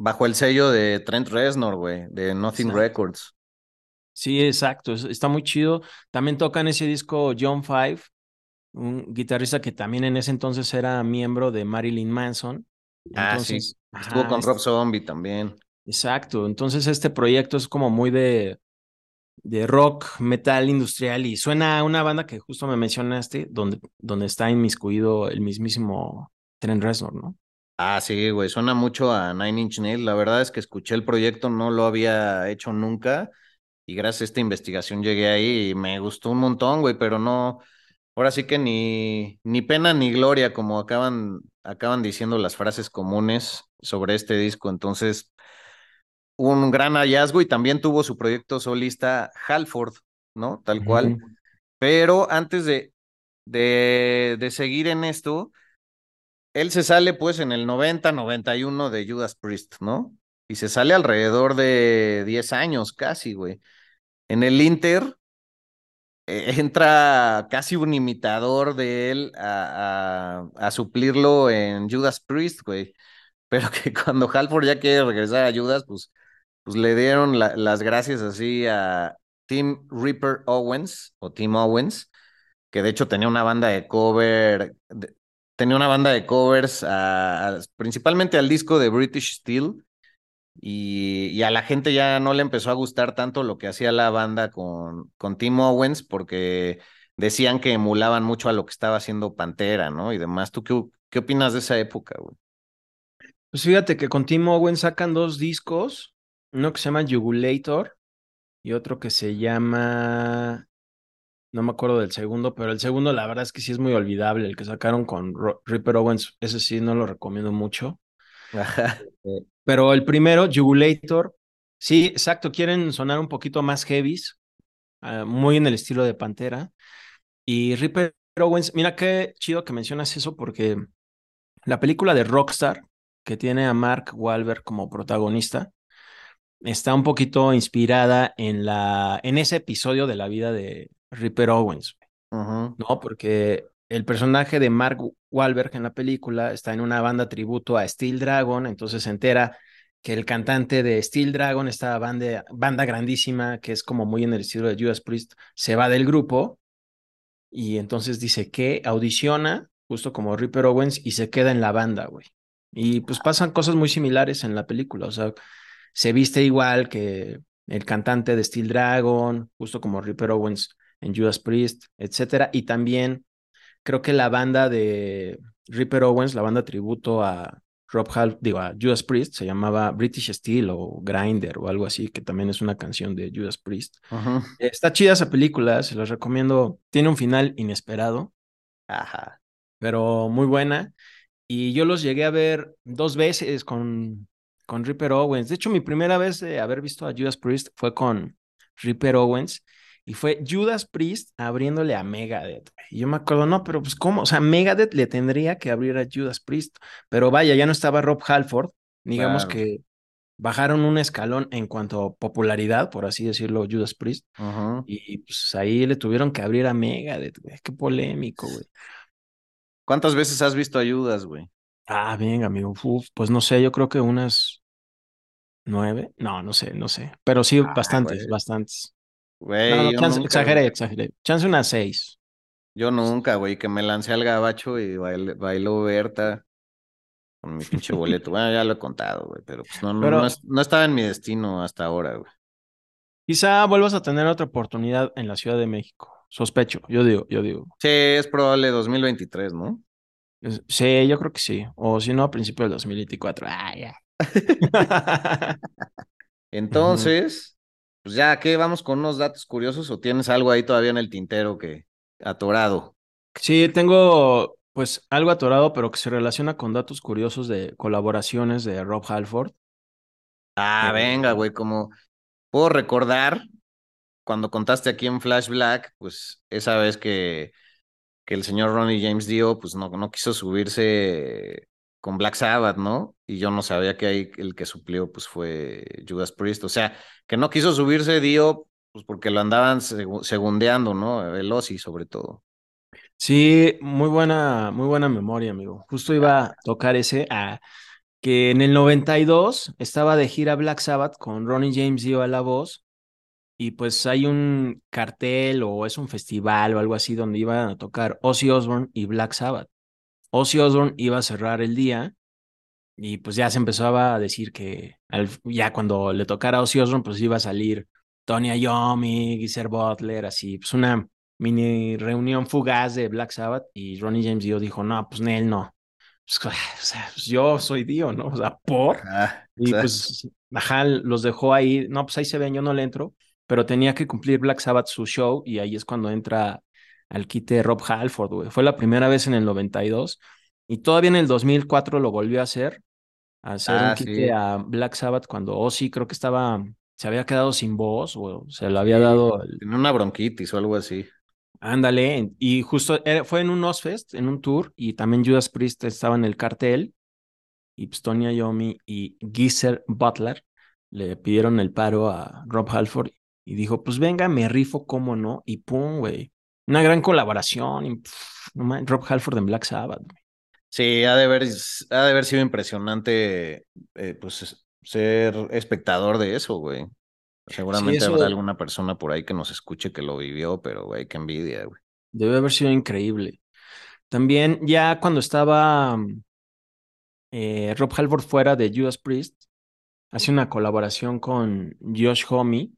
Bajo el sello de Trent Reznor, güey, de Nothing. Records. Sí, exacto, es- está muy chido. También toca en ese disco John Five, un guitarrista que también en ese entonces era miembro de Marilyn Manson. Ah, sí. Entonces, Estuvo ajá, con Rob Zombie también. exacto. Entonces este proyecto es como muy de, de rock, metal industrial y suena a una banda que justo me mencionaste, donde, donde está inmiscuido el mismísimo Trent Reznor, ¿no? Ah, sí, güey, suena mucho a Nine Inch Nails. La verdad es que escuché el proyecto, no lo había hecho nunca. Y gracias a esta investigación llegué ahí y me gustó un montón, güey, pero no, ahora sí que ni, ni pena ni gloria, como acaban, acaban diciendo las frases comunes sobre este disco. Entonces, un gran hallazgo y también tuvo su proyecto solista Halford, ¿no? Tal cual. Pero antes de, de, de seguir en esto, él se sale pues en el 90, 91 de Judas Priest, ¿no? Y se sale alrededor de 10 años casi, güey. En el Inter eh, entra casi un imitador de él a, a, suplirlo en Judas Priest, güey. Pero que cuando Halford ya quiere regresar a Judas, pues, pues le dieron la- las gracias así a Tim Reaper Owens o Tim Owens, que de hecho tenía una banda de cover, tenía una banda de covers a- principalmente al disco de British Steel y, y a la gente ya no le empezó a gustar tanto lo que hacía la banda con, con Tim Owens porque decían que emulaban mucho a lo que estaba haciendo Pantera, ¿no? Y demás. ¿Tú qué, qué opinas de esa época, güey? Pues fíjate que con Tim Owen sacan dos discos, uno que se llama Jugulator y otro que se llama, no me acuerdo del segundo, pero el segundo la verdad es que sí es muy olvidable, el que sacaron con Ro- Ripper Owens, ese sí no lo recomiendo mucho. Ajá. Eh, Pero el primero, Jugulator, sí, exacto, quieren sonar un poquito más heavies, ah, muy en el estilo de Pantera. Y Ripper Owens, mira qué chido que mencionas eso porque la película de Rockstar, que tiene a Mark Wahlberg como protagonista, está un poquito inspirada en la en ese episodio de la vida de Ripper Owens. ¿no? Porque el personaje de Mark Wahlberg en la película está en una banda tributo a Steel Dragon, entonces se entera que el cantante de Steel Dragon, esta banda, banda grandísima que es como muy en el estilo de Judas Priest, se va del grupo y entonces dice que audiciona justo como Ripper Owens y se queda en la banda, güey. Y pues pasan cosas muy similares en la película, o sea, se viste igual que el cantante de Steel Dragon, justo como Ripper Owens en Judas Priest, etcétera, y también creo que la banda de Ripper Owens, la banda tributo a Rob Halford, digo, a Judas Priest, se llamaba British Steel o Grinder o algo así, que también es una canción de Judas Priest. Ujú. Está chida esa película, se los recomiendo. Tiene un final inesperado, Ajá. pero muy buena. Y yo los llegué a ver dos veces con, con Ripper Owens. De hecho, mi primera vez de haber visto a Judas Priest fue con Ripper Owens. Y fue Judas Priest abriéndole a Megadeth. Y yo me acuerdo, no, pero pues cómo, o sea, Megadeth le tendría que abrir a Judas Priest. Pero vaya, ya no estaba Rob Halford. Digamos Claro. que bajaron un escalón en cuanto a popularidad, por así decirlo, Judas Priest. Y pues ahí le tuvieron que abrir a Megadeth, güey. Qué polémico, güey. ¿Cuántas veces has visto ayudas, güey? Ah, bien, amigo. Uf, pues no sé, yo creo que unas nueve. No, no sé, no sé. Pero sí, Ah, bastantes, güey. bastantes. Güey, No, chance- nunca, exageré, exageré. Chance unas seis. Yo nunca, güey, que me lancé al gabacho y bailó Berta con mi pinche boleto. Bueno, ya lo he contado, güey, pero pues no, no, Pero- no, no estaba en mi destino hasta ahora, güey. Quizá vuelvas a tener otra oportunidad en la Ciudad de México. Sospecho, yo digo, yo digo. Sí, es probable 2023, ¿no? Es- Sí, yo creo que sí. O si no, a principios del 2024. Ah, ya. Entonces, pues ya, ¿qué? ¿Vamos con unos datos curiosos o tienes algo ahí todavía en el tintero que atorado? Sí, tengo pues algo atorado, pero que se relaciona con datos curiosos de colaboraciones de Rob Halford. Ah, Eh, venga, güey, como puedo recordar cuando contaste aquí en Flash Black, pues esa vez que, que el señor Ronnie James Dio, pues no, no quiso subirse con Black Sabbath, ¿no? Y yo no sabía que ahí el que suplió, pues fue Judas Priest. O sea, que no quiso subirse Dio, pues porque lo andaban segu- segundeando, ¿no? El Ozzy, sobre todo. Sí, muy buena, muy buena memoria, amigo. Justo iba a tocar ese, ah, que en el 92 estaba de gira Black Sabbath con Ronnie James Dio a la voz y pues hay un cartel o es un festival o algo así donde iban a tocar Ozzy Osbourne y Black Sabbath. Ozzy Osbourne iba a cerrar el día y pues ya se empezaba a decir que al- ya cuando le tocara a Ozzy Osbourne pues iba a salir Tony Iommi, Geezer Butler, así, pues una mini reunión fugaz de Black Sabbath y Ronnie James Dio dijo, no, pues él no. Pues, o sea, pues yo soy Dio, ¿no? O sea, por. Ah, Y pues, ajá, los dejó ahí. No, pues ahí se ven, yo no le entro, pero tenía que cumplir Black Sabbath su show y ahí es cuando entra al quite Rob Halford, güey. Fue la primera vez en el 92 y todavía en el 2004 lo volvió a hacer, a hacer Ah, un quite sí. a Black Sabbath cuando Ozzy creo que estaba, se había quedado sin voz o se le había Sí, dado el- Tenía una bronquitis o algo así. Ándale, en- y justo era- fue en un Ozfest, en un tour, y también Judas Priest estaba en el cartel, y pues Tony Iommi y Geezer Butler le pidieron el paro a Rob Halford y dijo, pues venga, me rifo, cómo no, y pum, güey. Una gran colaboración, y, pff, no man- Rob Halford en Black Sabbath. Sí, ha de haber, ha de haber sido impresionante, eh, pues, ser espectador de eso, güey. Seguramente eso- habrá alguna persona por ahí que nos escuche que lo vivió, pero, güey, qué envidia, güey. Debe haber sido increíble. También ya cuando estaba mm, eh, Rob Halford fuera de Judas Priest, hace una colaboración con Josh Homme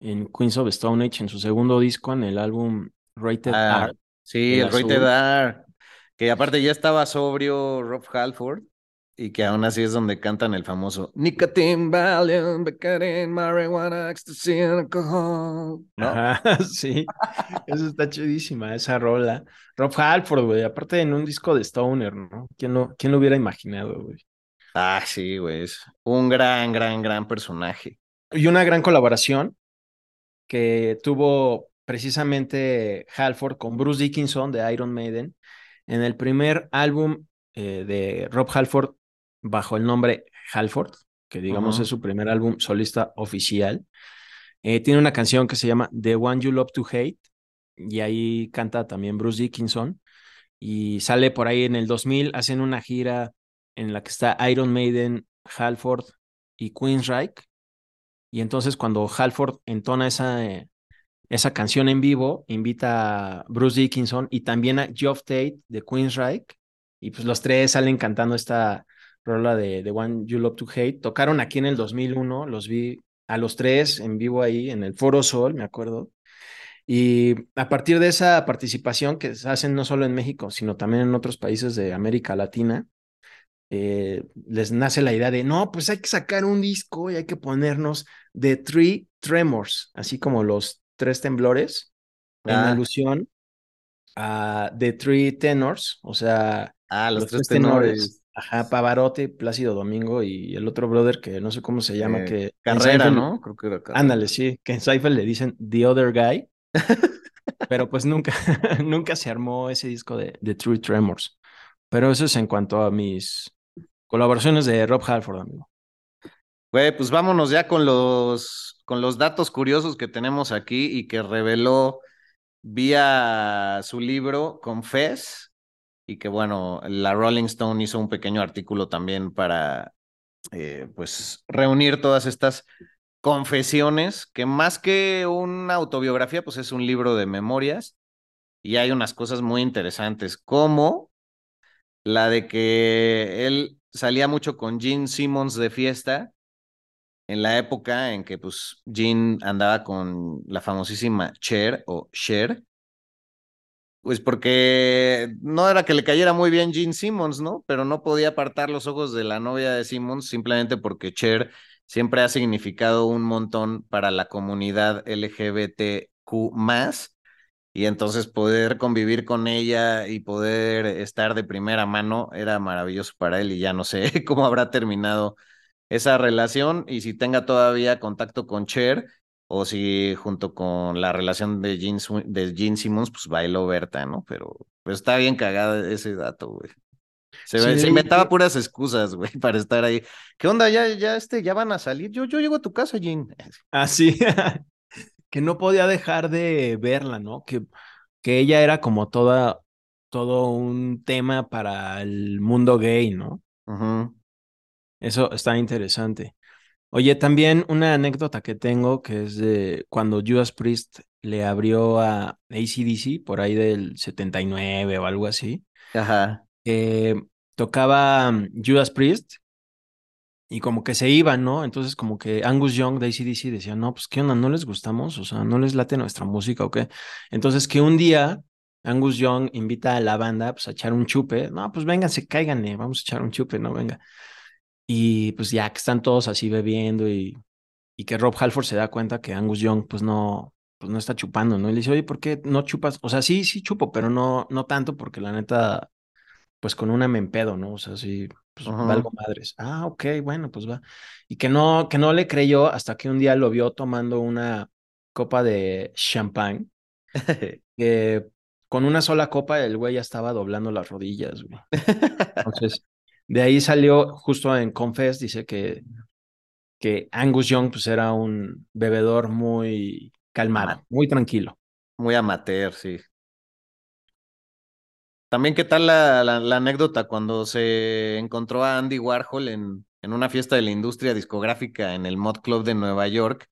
en Queens of Stone Age en su segundo disco en el álbum Rated Ah, R. Sí, el Rated azul. R, que aparte ya estaba sobrio Rob Halford y que aún así es donde cantan el famoso Nicotine, Valium, Becadine, Marijuana, Ecstasy, Alcohol. ¿no? Ajá, sí. Eso está chidísima, esa rola. Rob Halford, güey. Aparte en un disco de Stoner, ¿no? ¿Quién lo, quién lo hubiera imaginado, güey? Ah, sí, güey, es un gran, gran, gran personaje. Y una gran colaboración que tuvo precisamente Halford con Bruce Dickinson de Iron Maiden en el primer álbum eh, de Rob Halford bajo el nombre Halford, que digamos es su primer álbum solista oficial. Eh, tiene una canción que se llama The One You Love to Hate y ahí canta también Bruce Dickinson y sale por ahí en el 2000, hacen una gira en la que está Iron Maiden, Halford y Queensryche y entonces cuando Halford entona esa, eh, esa canción en vivo, invita a Bruce Dickinson y también a Geoff Tate de Queensryche. Y pues los tres salen cantando esta rola de The One You Love to Hate. Tocaron aquí en el 2001, los vi a los tres en vivo ahí en el Foro Sol, me acuerdo. Y a partir de esa participación que se hacen no solo en México, sino también en otros países de América Latina, eh, les nace la idea de, no, pues hay que sacar un disco y hay que ponernos The Three Tremors, así como los tres temblores, en Ah. alusión a The Three Tenors, o sea, Ah, los, los tres tres tenores. tenores. Ajá, Pavarotti, Plácido Domingo y el otro brother que no sé cómo se llama, Eh, que Carrera, Seinfeld- ¿no? Creo que era Carrera. Ándale, sí, que en Seinfeld le dicen The Other Guy, pero pues nunca, nunca se armó ese disco de, de True Tremors. Pero eso es en cuanto a mis colaboraciones de Rob Halford, amigo. Pues vámonos ya con los, con los datos curiosos que tenemos aquí y que reveló vía su libro Confess y que bueno, la Rolling Stone hizo un pequeño artículo también para eh, pues reunir todas estas confesiones que más que una autobiografía pues es un libro de memorias y hay unas cosas muy interesantes como la de que él salía mucho con Gene Simmons de fiesta en la época en que pues Gene andaba con la famosísima Cher o Cher, pues porque no era que le cayera muy bien Gene Simmons, ¿no? Pero no podía apartar los ojos de la novia de Simmons simplemente porque Cher siempre ha significado un montón para la comunidad LGBTQ y entonces poder convivir con ella y poder estar de primera mano era maravilloso para él y ya no sé cómo habrá terminado esa relación y si tenga todavía contacto con Cher o si junto con la relación de Gene, de Gene Simmons pues bailó Berta, ¿no? Pero, pero está bien cagada ese dato, güey. Se, Sí, se inventaba puras excusas, güey, para estar ahí. ¿Qué onda? Ya, ya, este, ya van a salir. Yo, yo llego a tu casa, Gene. Así, que no podía dejar de verla, ¿no? Que, que ella era como toda, todo un tema para el mundo gay, ¿no? Ujú. Eso está interesante. Oye, también una anécdota que tengo que es de cuando Judas Priest le abrió a AC/DC por ahí del 79 o algo así. Ajá. eh, tocaba mm, Judas Priest y como que se iban, ¿no? Entonces como que Angus Young de AC/DC decía, no, pues qué onda, ¿no les gustamos? O sea, ¿no les late nuestra música o qué? Entonces que un día Angus Young invita a la banda pues a echar un chupe, no, pues vénganse, cáiganle, vamos a echar un chupe, no, venga. Y pues ya que están todos así bebiendo y, y que Rob Halford se da cuenta que Angus Young pues no, pues no está chupando, ¿no? Y le dice, oye, ¿por qué no chupas? O sea, sí, sí chupo, pero no, no tanto porque la neta, pues con una me empedo, ¿no? O sea, sí, pues valgo madres. Ah, ok, bueno, pues va. Y que no, que no le creyó hasta que un día lo vio tomando una copa de champán, que con una sola copa el güey ya estaba doblando las rodillas, güey. Entonces, de ahí salió, justo en Confess, dice que, que Angus Young pues era un bebedor muy calmado, muy tranquilo. Muy amateur, sí. También, ¿qué tal la, la- la anécdota cuando se encontró a Andy Warhol en, en una fiesta de la industria discográfica en el Mod Club de Nueva York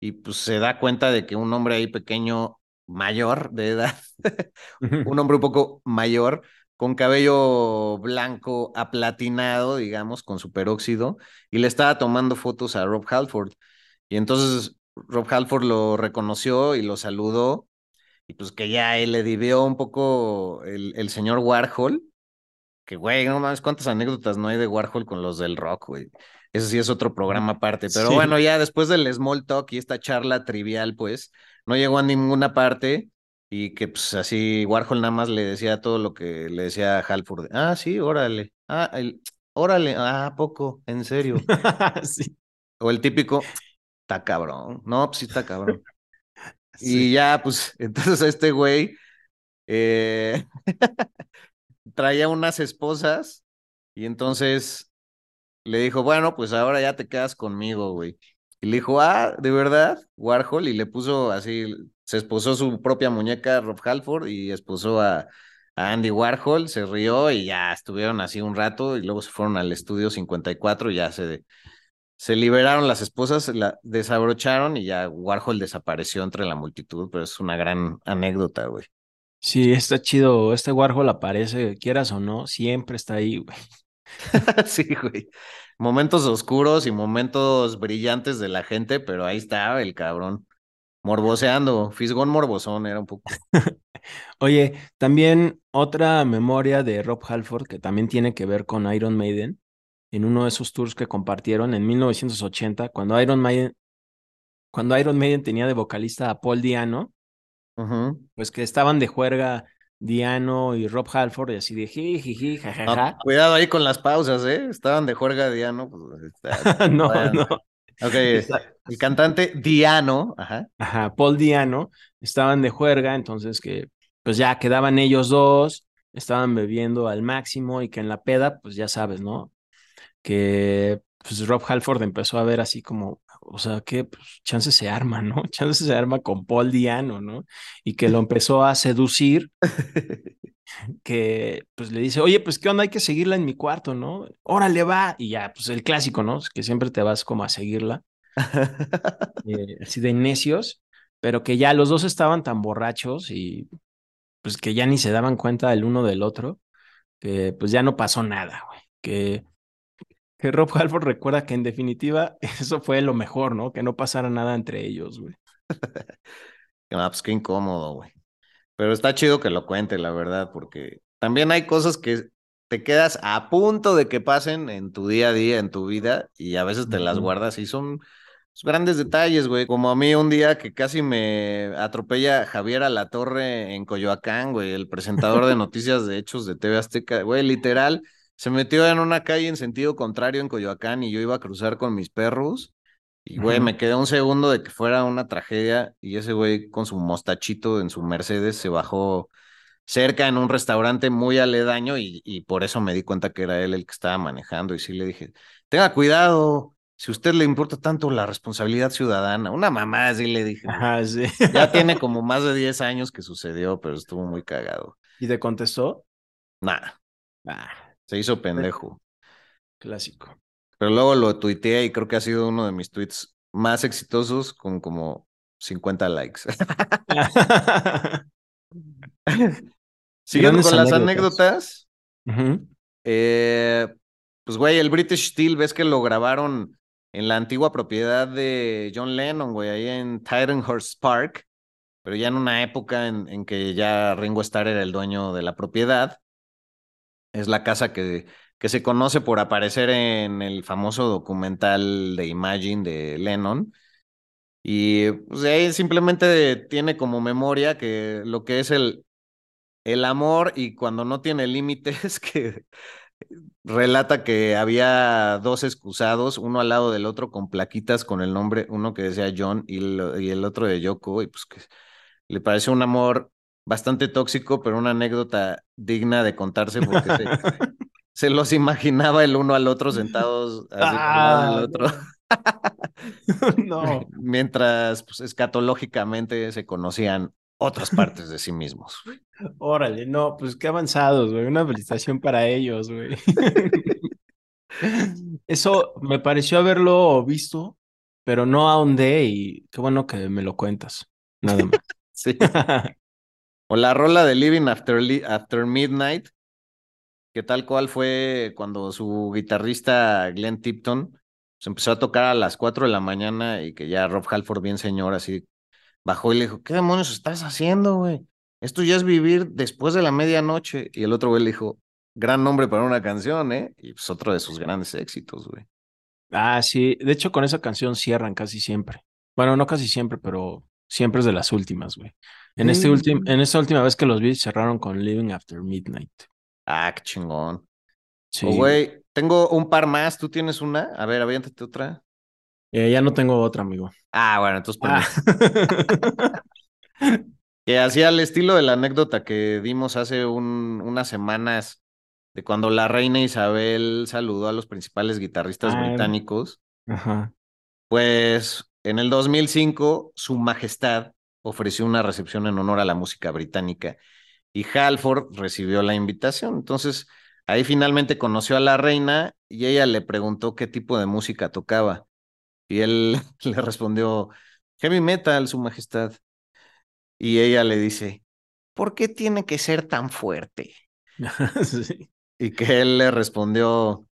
y pues se da cuenta de que un hombre ahí pequeño, mayor de edad, un hombre un poco mayor, con cabello blanco aplatinado, digamos, con superóxido, y le estaba tomando fotos a Rob Halford. Y entonces Rob Halford lo reconoció y lo saludó, y pues que ya él le divió un poco el, el señor Warhol, que güey, no mames, cuántas anécdotas no hay de Warhol con los del rock, güey. Eso sí es otro programa aparte, pero Sí. bueno, ya después del small talk y esta charla trivial, pues, no llegó a ninguna parte y que pues así Warhol nada más le decía todo lo que le decía a Halford. Ah, sí, órale. Ah, el, órale, ah, ¿a poco, en serio. Sí. O el típico, está cabrón. No, pues sí está cabrón. Y ya, pues, entonces este güey eh, traía unas esposas y entonces le dijo, bueno, pues ahora ya te quedas conmigo, güey. Y le dijo, ah, ¿de verdad? Warhol, y le puso así, se esposó su propia muñeca Rob Halford y esposó a, a Andy Warhol, se rió y ya estuvieron así un rato y luego se fueron al estudio 54 y ya se, se liberaron las esposas, la desabrocharon y ya Warhol desapareció entre la multitud, pero es una gran anécdota, güey. Sí, está chido. Este Warhol aparece, quieras o no, siempre está ahí, güey. Sí, güey. Momentos oscuros y momentos brillantes de la gente, pero ahí estaba el cabrón. Morboseando, fisgón morbosón era un poco. Oye, también otra memoria de Rob Halford que también tiene que ver con Iron Maiden, en uno de esos tours que compartieron en 1980, cuando Iron Maiden, cuando Iron Maiden tenía de vocalista a Paul Diano, pues que estaban de juerga Diano y Rob Halford y así de jiji, No, jajaja. cuidado ahí con las pausas, ¿eh? Estaban de juerga Diano. Pues, está- No, bueno. no. Ok, el cantante Diano, ajá. Ajá, Paul Diano, estaban de juerga, entonces que pues ya quedaban ellos dos, estaban bebiendo al máximo y que en la peda, pues ya sabes, ¿no? Que pues Rob Halford empezó a ver así como, o sea, que pues, chance se arma, ¿no? Chance se arma con Paul Diano, ¿no? Y que lo empezó a seducir, que pues le dice, oye, pues qué onda, hay que seguirla en mi cuarto, ¿no? Órale, va. Y ya, pues el clásico, ¿no? Que siempre te vas como a seguirla eh, así de necios, pero que ya los dos estaban tan borrachos y pues que ya ni se daban cuenta el uno del otro, que pues ya no pasó nada, güey. Que, que Rob Halford recuerda que en definitiva eso fue lo mejor, ¿no? Que no pasara nada entre ellos, güey. Ah, pues qué incómodo, güey. Pero está chido que lo cuente, la verdad, porque también hay cosas que te quedas a punto de que pasen en tu día a día, en tu vida, y a veces te las guardas y son pues, grandes detalles, güey. Como a mí un día que casi me atropella Javier a la Torre en Coyoacán, güey, el presentador de noticias de hechos de TV Azteca, güey, literal, se metió en una calle en sentido contrario en Coyoacán y yo iba a cruzar con mis perros. Y, güey, me quedé un segundo de que fuera una tragedia y ese güey con su mostachito en su Mercedes se bajó cerca en un restaurante muy aledaño y, y por eso me di cuenta que era él el que estaba manejando y sí le dije, tenga cuidado, si a usted le importa tanto la responsabilidad ciudadana, una mamá así le dije. Ajá, sí. ya tiene como más de 10 años que sucedió, pero estuvo muy cagado. ¿Y te contestó? Nada, Ah, se hizo pendejo. clásico. Pero luego lo tuiteé y creo que ha sido uno de mis tweets más exitosos con como 50 likes. Siguiendo con las anécdotas. eh, pues güey, el British Steel, ves que lo grabaron en la antigua propiedad de John Lennon, güey, ahí en Titanhurst Park, pero ya en una época en, en que ya Ringo Starr era el dueño de la propiedad. Es la casa que, que se conoce por aparecer en el famoso documental de Imagine de Lennon. Y pues ahí simplemente tiene como memoria que lo que es el, el amor y cuando no tiene límites, que relata que había dos excusados, uno al lado del otro con plaquitas con el nombre, uno que decía John y el, otro de Yoko, y pues que le pareció un amor bastante tóxico, pero una anécdota digna de contarse porque se los imaginaba el uno al otro sentados así al Ah, otro. no. Mientras, pues, escatológicamente se conocían otras partes de sí mismos. Órale, no, pues qué avanzados, güey. Una felicitación para ellos, güey. Eso me pareció haberlo visto, pero no ahondé y qué bueno que me lo cuentas. Nada más. Sí. O la rola de Living After, Li- After Midnight, que tal cual fue cuando su guitarrista Glenn Tipton se empezó a tocar a las 4 de la mañana y que ya Rob Halford, bien señor, así bajó y le dijo, ¿qué demonios estás haciendo, güey? Esto ya es vivir después de la medianoche. Y el otro güey le dijo, gran nombre para una canción, ¿eh? Y pues otro de sus grandes éxitos, güey. Ah, sí. De hecho, con esa canción cierran casi siempre. Bueno, no casi siempre, pero siempre es de las últimas, güey. En, este último, en esta última vez que los vi, cerraron con Living After Midnight. Ah, qué chingón. Sí. O, güey, tengo un par más. ¿Tú tienes una? A ver, aviéntate otra. Eh, ya no tengo otra, amigo. Ah, bueno, entonces Ah. Que hacía el estilo de la anécdota que dimos hace un- unas semanas de cuando la reina Isabel saludó a los principales guitarristas Ah, británicos. Ajá. Pues en el 2005, Su Majestad ofreció una recepción en honor a la música británica y Halford recibió la invitación. Entonces, ahí finalmente conoció a la reina y ella le preguntó qué tipo de música tocaba. Y él le respondió, heavy metal, Su Majestad. Y ella le dice, ¿por qué tiene que ser tan fuerte? Sí. Y que él le respondió,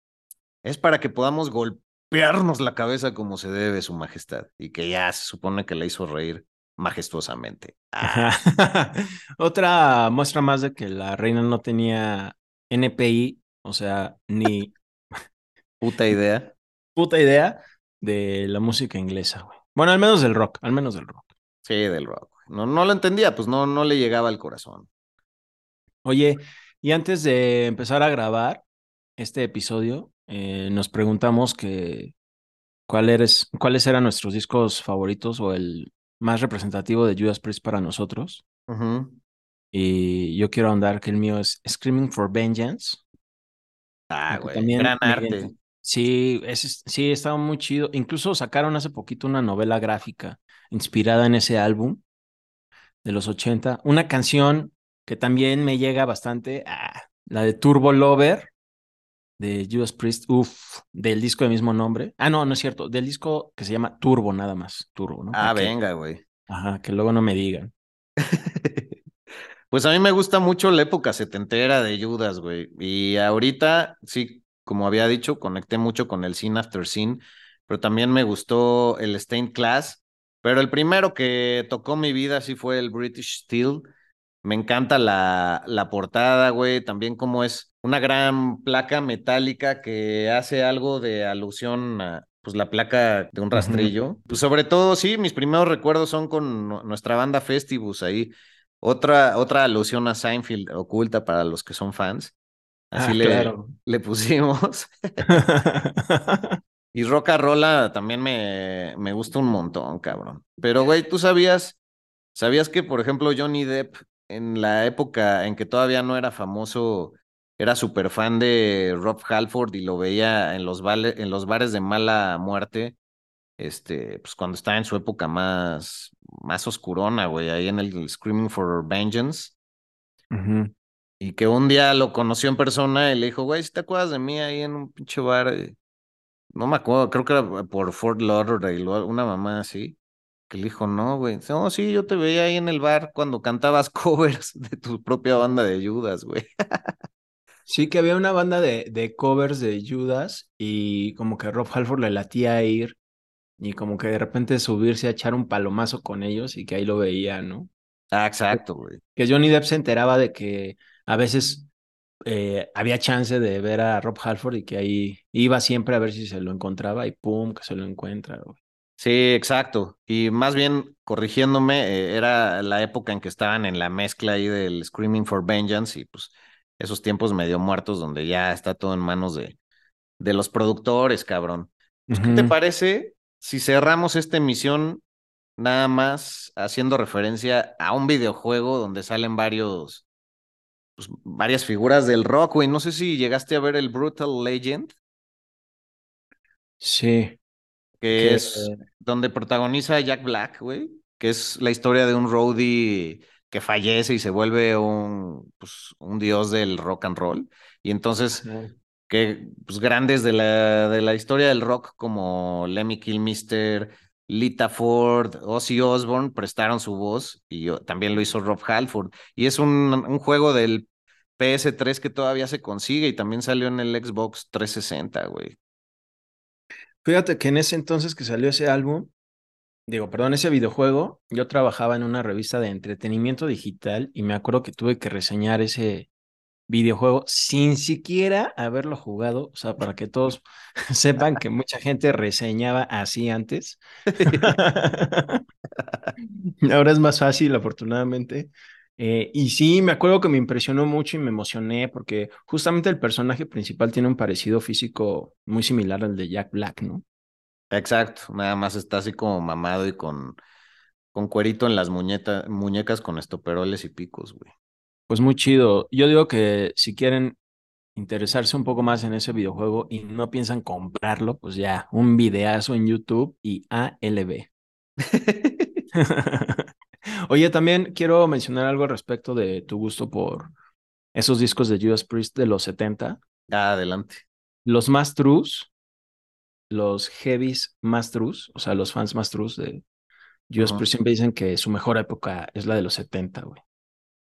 es para que podamos golpearnos la cabeza como se debe, Su Majestad. Y que ya se supone que le hizo reír majestuosamente. Ajá. Otra muestra más de que la reina no tenía NPI, o sea, ni Puta idea. puta idea de la música inglesa, güey. Bueno, al menos del rock, al menos del rock. Sí, del rock. No, no lo entendía, pues no, no le llegaba al corazón. Oye, y antes de empezar a grabar este episodio, eh, nos preguntamos que cuál eres, cuáles eran nuestros discos favoritos o el más representativo de Judas Priest para nosotros. Y yo quiero andar que el mío es Screaming for Vengeance. Ah, güey. también Gran arte. Sí, es- sí, estaba muy chido. Incluso sacaron hace poquito una novela gráfica inspirada en ese álbum de los 80. Una canción que también me llega bastante, ah, la de Turbo Lover de Judas Priest, uff, del disco de mismo nombre. Ah, no, no es cierto, del disco que se llama Turbo nada más, Turbo, ¿no? Ah, venga, güey. Ajá, que luego no me digan. Pues a mí me gusta mucho la época setentera de Judas, güey. Y ahorita, sí, como había dicho, conecté mucho con el Scene After Scene, pero también me gustó el Stained Class. Pero el primero que tocó mi vida sí fue el British Steel. Me encanta la, la portada, güey. También como es una gran placa metálica que hace algo de alusión a pues la placa de un rastrillo. Pues sobre todo, sí, mis primeros recuerdos son con nu- nuestra banda Festivus ahí. Otra, otra alusión a Seinfeld oculta para los que son fans. Así Ah, le, claro. le pusimos. Y Roca Rola también me, me gusta un montón, cabrón. Pero, güey, ¿tú sabías, sabías que, por ejemplo, Johnny Depp, en la época en que todavía no era famoso, era súper fan de Rob Halford y lo veía en los, vale- en los bares de mala muerte, este, pues cuando estaba en su época más, más oscurona, güey, ahí en el Screaming for Vengeance. Y que un día lo conoció en persona y le dijo, güey, si te acuerdas de mí ahí en un pinche bar? No me acuerdo, creo que era por Fort Lauderdale una mamá así. Que le dijo, no, güey. No, sí, yo te veía ahí en el bar cuando cantabas covers de tu propia banda de Judas, güey. Sí, que había una banda de, de covers de Judas y como que Rob Halford le latía a ir y como que de repente subirse a echar un palomazo con ellos y que ahí lo veía, ¿no? Ah, exacto, güey. Que Johnny Depp se enteraba de que a veces eh, había chance de ver a Rob Halford y que ahí iba siempre a ver si se lo encontraba y pum, que se lo encuentra. güey. Sí, exacto. Y más bien, corrigiéndome, eh, era la época en que estaban en la mezcla ahí del Screaming for Vengeance y pues esos tiempos medio muertos donde ya está todo en manos de, de los productores, cabrón. Pues, ¿Qué te parece si cerramos esta emisión nada más haciendo referencia a un videojuego donde salen varios, pues, varias figuras del rock, güey? No sé si llegaste a ver el Brutal Legend, Sí, que que es donde protagoniza Jack Black, güey, que es la historia de un roadie que fallece y se vuelve un, pues, un dios del rock and roll. Y entonces que pues, grandes de la, de la historia del rock como Lemmy Kilmister, Lita Ford, Ozzy Osbourne prestaron su voz y yo- también lo hizo Rob Halford. Y es un, un juego del PS3 que todavía se consigue y también salió en el Xbox 360, güey. Fíjate que en ese entonces que salió ese álbum, digo, perdón, ese videojuego, yo trabajaba en una revista de entretenimiento digital y me acuerdo que tuve que reseñar ese videojuego sin siquiera haberlo jugado, o sea, para que todos sepan que mucha gente reseñaba así antes. Ahora es más fácil, afortunadamente. Eh, y sí, me acuerdo que me impresionó mucho y me emocioné porque justamente el personaje principal tiene un parecido físico muy similar al de Jack Black, ¿no? Exacto, nada más está así como mamado y con, con cuerito en las muñeta- muñecas con estoperoles y picos, güey. Pues muy chido. Yo digo que si quieren interesarse un poco más en ese videojuego y no piensan comprarlo, pues ya, un videazo en YouTube y ALB. Oye, también quiero mencionar algo respecto de tu gusto por esos discos de Judas Priest de los 70. Ah, adelante. Los más trus, los heavies más trus, o sea, los fans más trus de Judas Ujú. Priest siempre dicen que su mejor época es la de los 70, güey.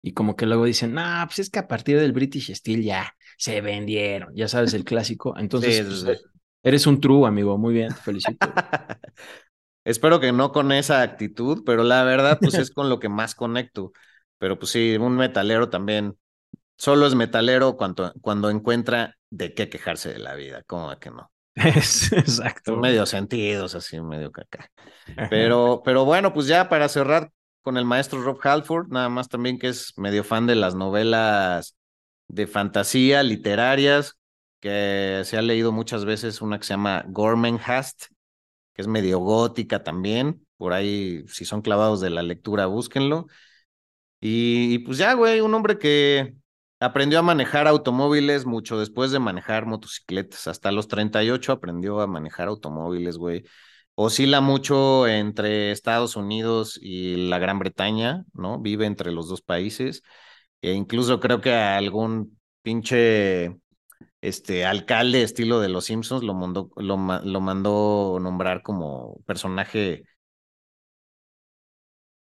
Y como que luego dicen, no, pues es que a partir del British Steel ya se vendieron, ya sabes, el clásico. Entonces, Sí, pues, sí. eres un true, amigo. Muy bien, te felicito. Espero que no con esa actitud, pero la verdad, pues es con lo que más conecto. Pero pues sí, un metalero también solo es metalero cuando, cuando encuentra de qué quejarse de la vida, como que no. Es, exacto. Medio sentidos, así, medio caca. Pero, pero bueno, pues ya para cerrar con el maestro Rob Halford, nada más también que es medio fan de las novelas de fantasía literarias, que se ha leído muchas veces una que se llama Gormenhast, que es medio gótica también. Por ahí, si son clavados de la lectura, búsquenlo. Y, pues ya, güey, un hombre que aprendió a manejar automóviles mucho después de manejar motocicletas. Hasta los 38 aprendió a manejar automóviles, güey. Oscila mucho entre Estados Unidos y la Gran Bretaña, ¿no? Vive entre los dos países. E incluso creo que algún pinche este alcalde estilo de los Simpsons lo mandó, lo, lo mandó nombrar como personaje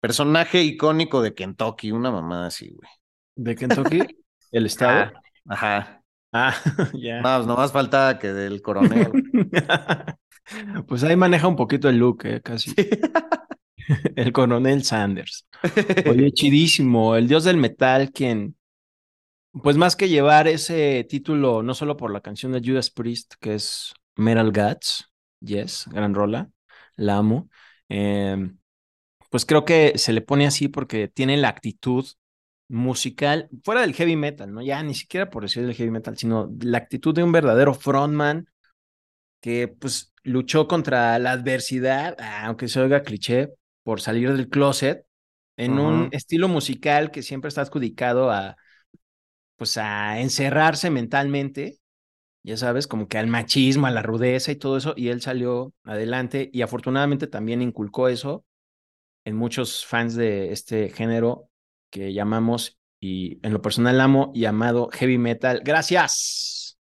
personaje icónico de Kentucky, una mamada así, güey. ¿De Kentucky? ¿El estado? Ah, ajá. Ah, ya. No, pues nomás falta que del coronel. pues ahí maneja un poquito el look, eh, casi. el coronel Sanders. Oye, chidísimo. El dios del metal, quien, pues más que llevar ese título, no solo por la canción de Judas Priest, que es Metal Guts, yes, gran rola, la amo. Em, pues creo que se le pone así porque tiene la actitud musical, fuera del heavy metal, ¿no? Ya ni siquiera por decir el heavy metal, sino la actitud de un verdadero frontman que pues luchó contra la adversidad, aunque se oiga cliché, por salir del closet, en un estilo musical que siempre está adjudicado a, pues a encerrarse mentalmente, ya sabes, como que al machismo, a la rudeza y todo eso, y él salió adelante y afortunadamente también inculcó eso en muchos fans de este género que llamamos y en lo personal amo llamado heavy metal. Gracias.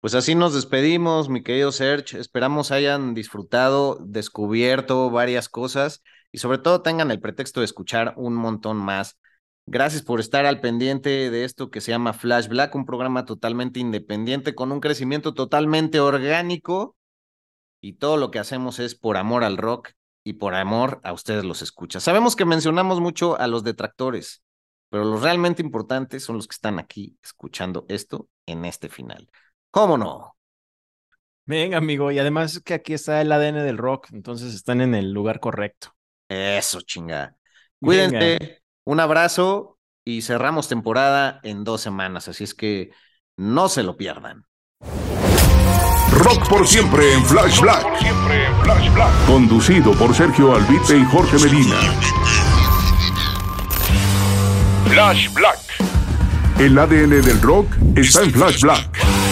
Pues así nos despedimos, mi querido Serge. Esperamos hayan disfrutado, descubierto varias cosas y sobre todo tengan el pretexto de escuchar un montón más. Gracias por estar al pendiente de esto que se llama Flash Black, un programa totalmente independiente con un crecimiento totalmente orgánico y todo lo que hacemos es por amor al rock y por amor a ustedes los escucha. Sabemos que mencionamos mucho a los detractores, pero los realmente importantes son los que están aquí escuchando esto en este final. ¿Cómo no? Venga, amigo, y además que aquí está el ADN del rock, entonces están en el lugar correcto. Eso, chinga. Cuídense, un abrazo y cerramos temporada en dos semanas, así es que no se lo pierdan. Rock por siempre en Flash Black. Conducido por Sergio Albite y Jorge Medina. Flash Black. El ADN del rock está en Flash Black.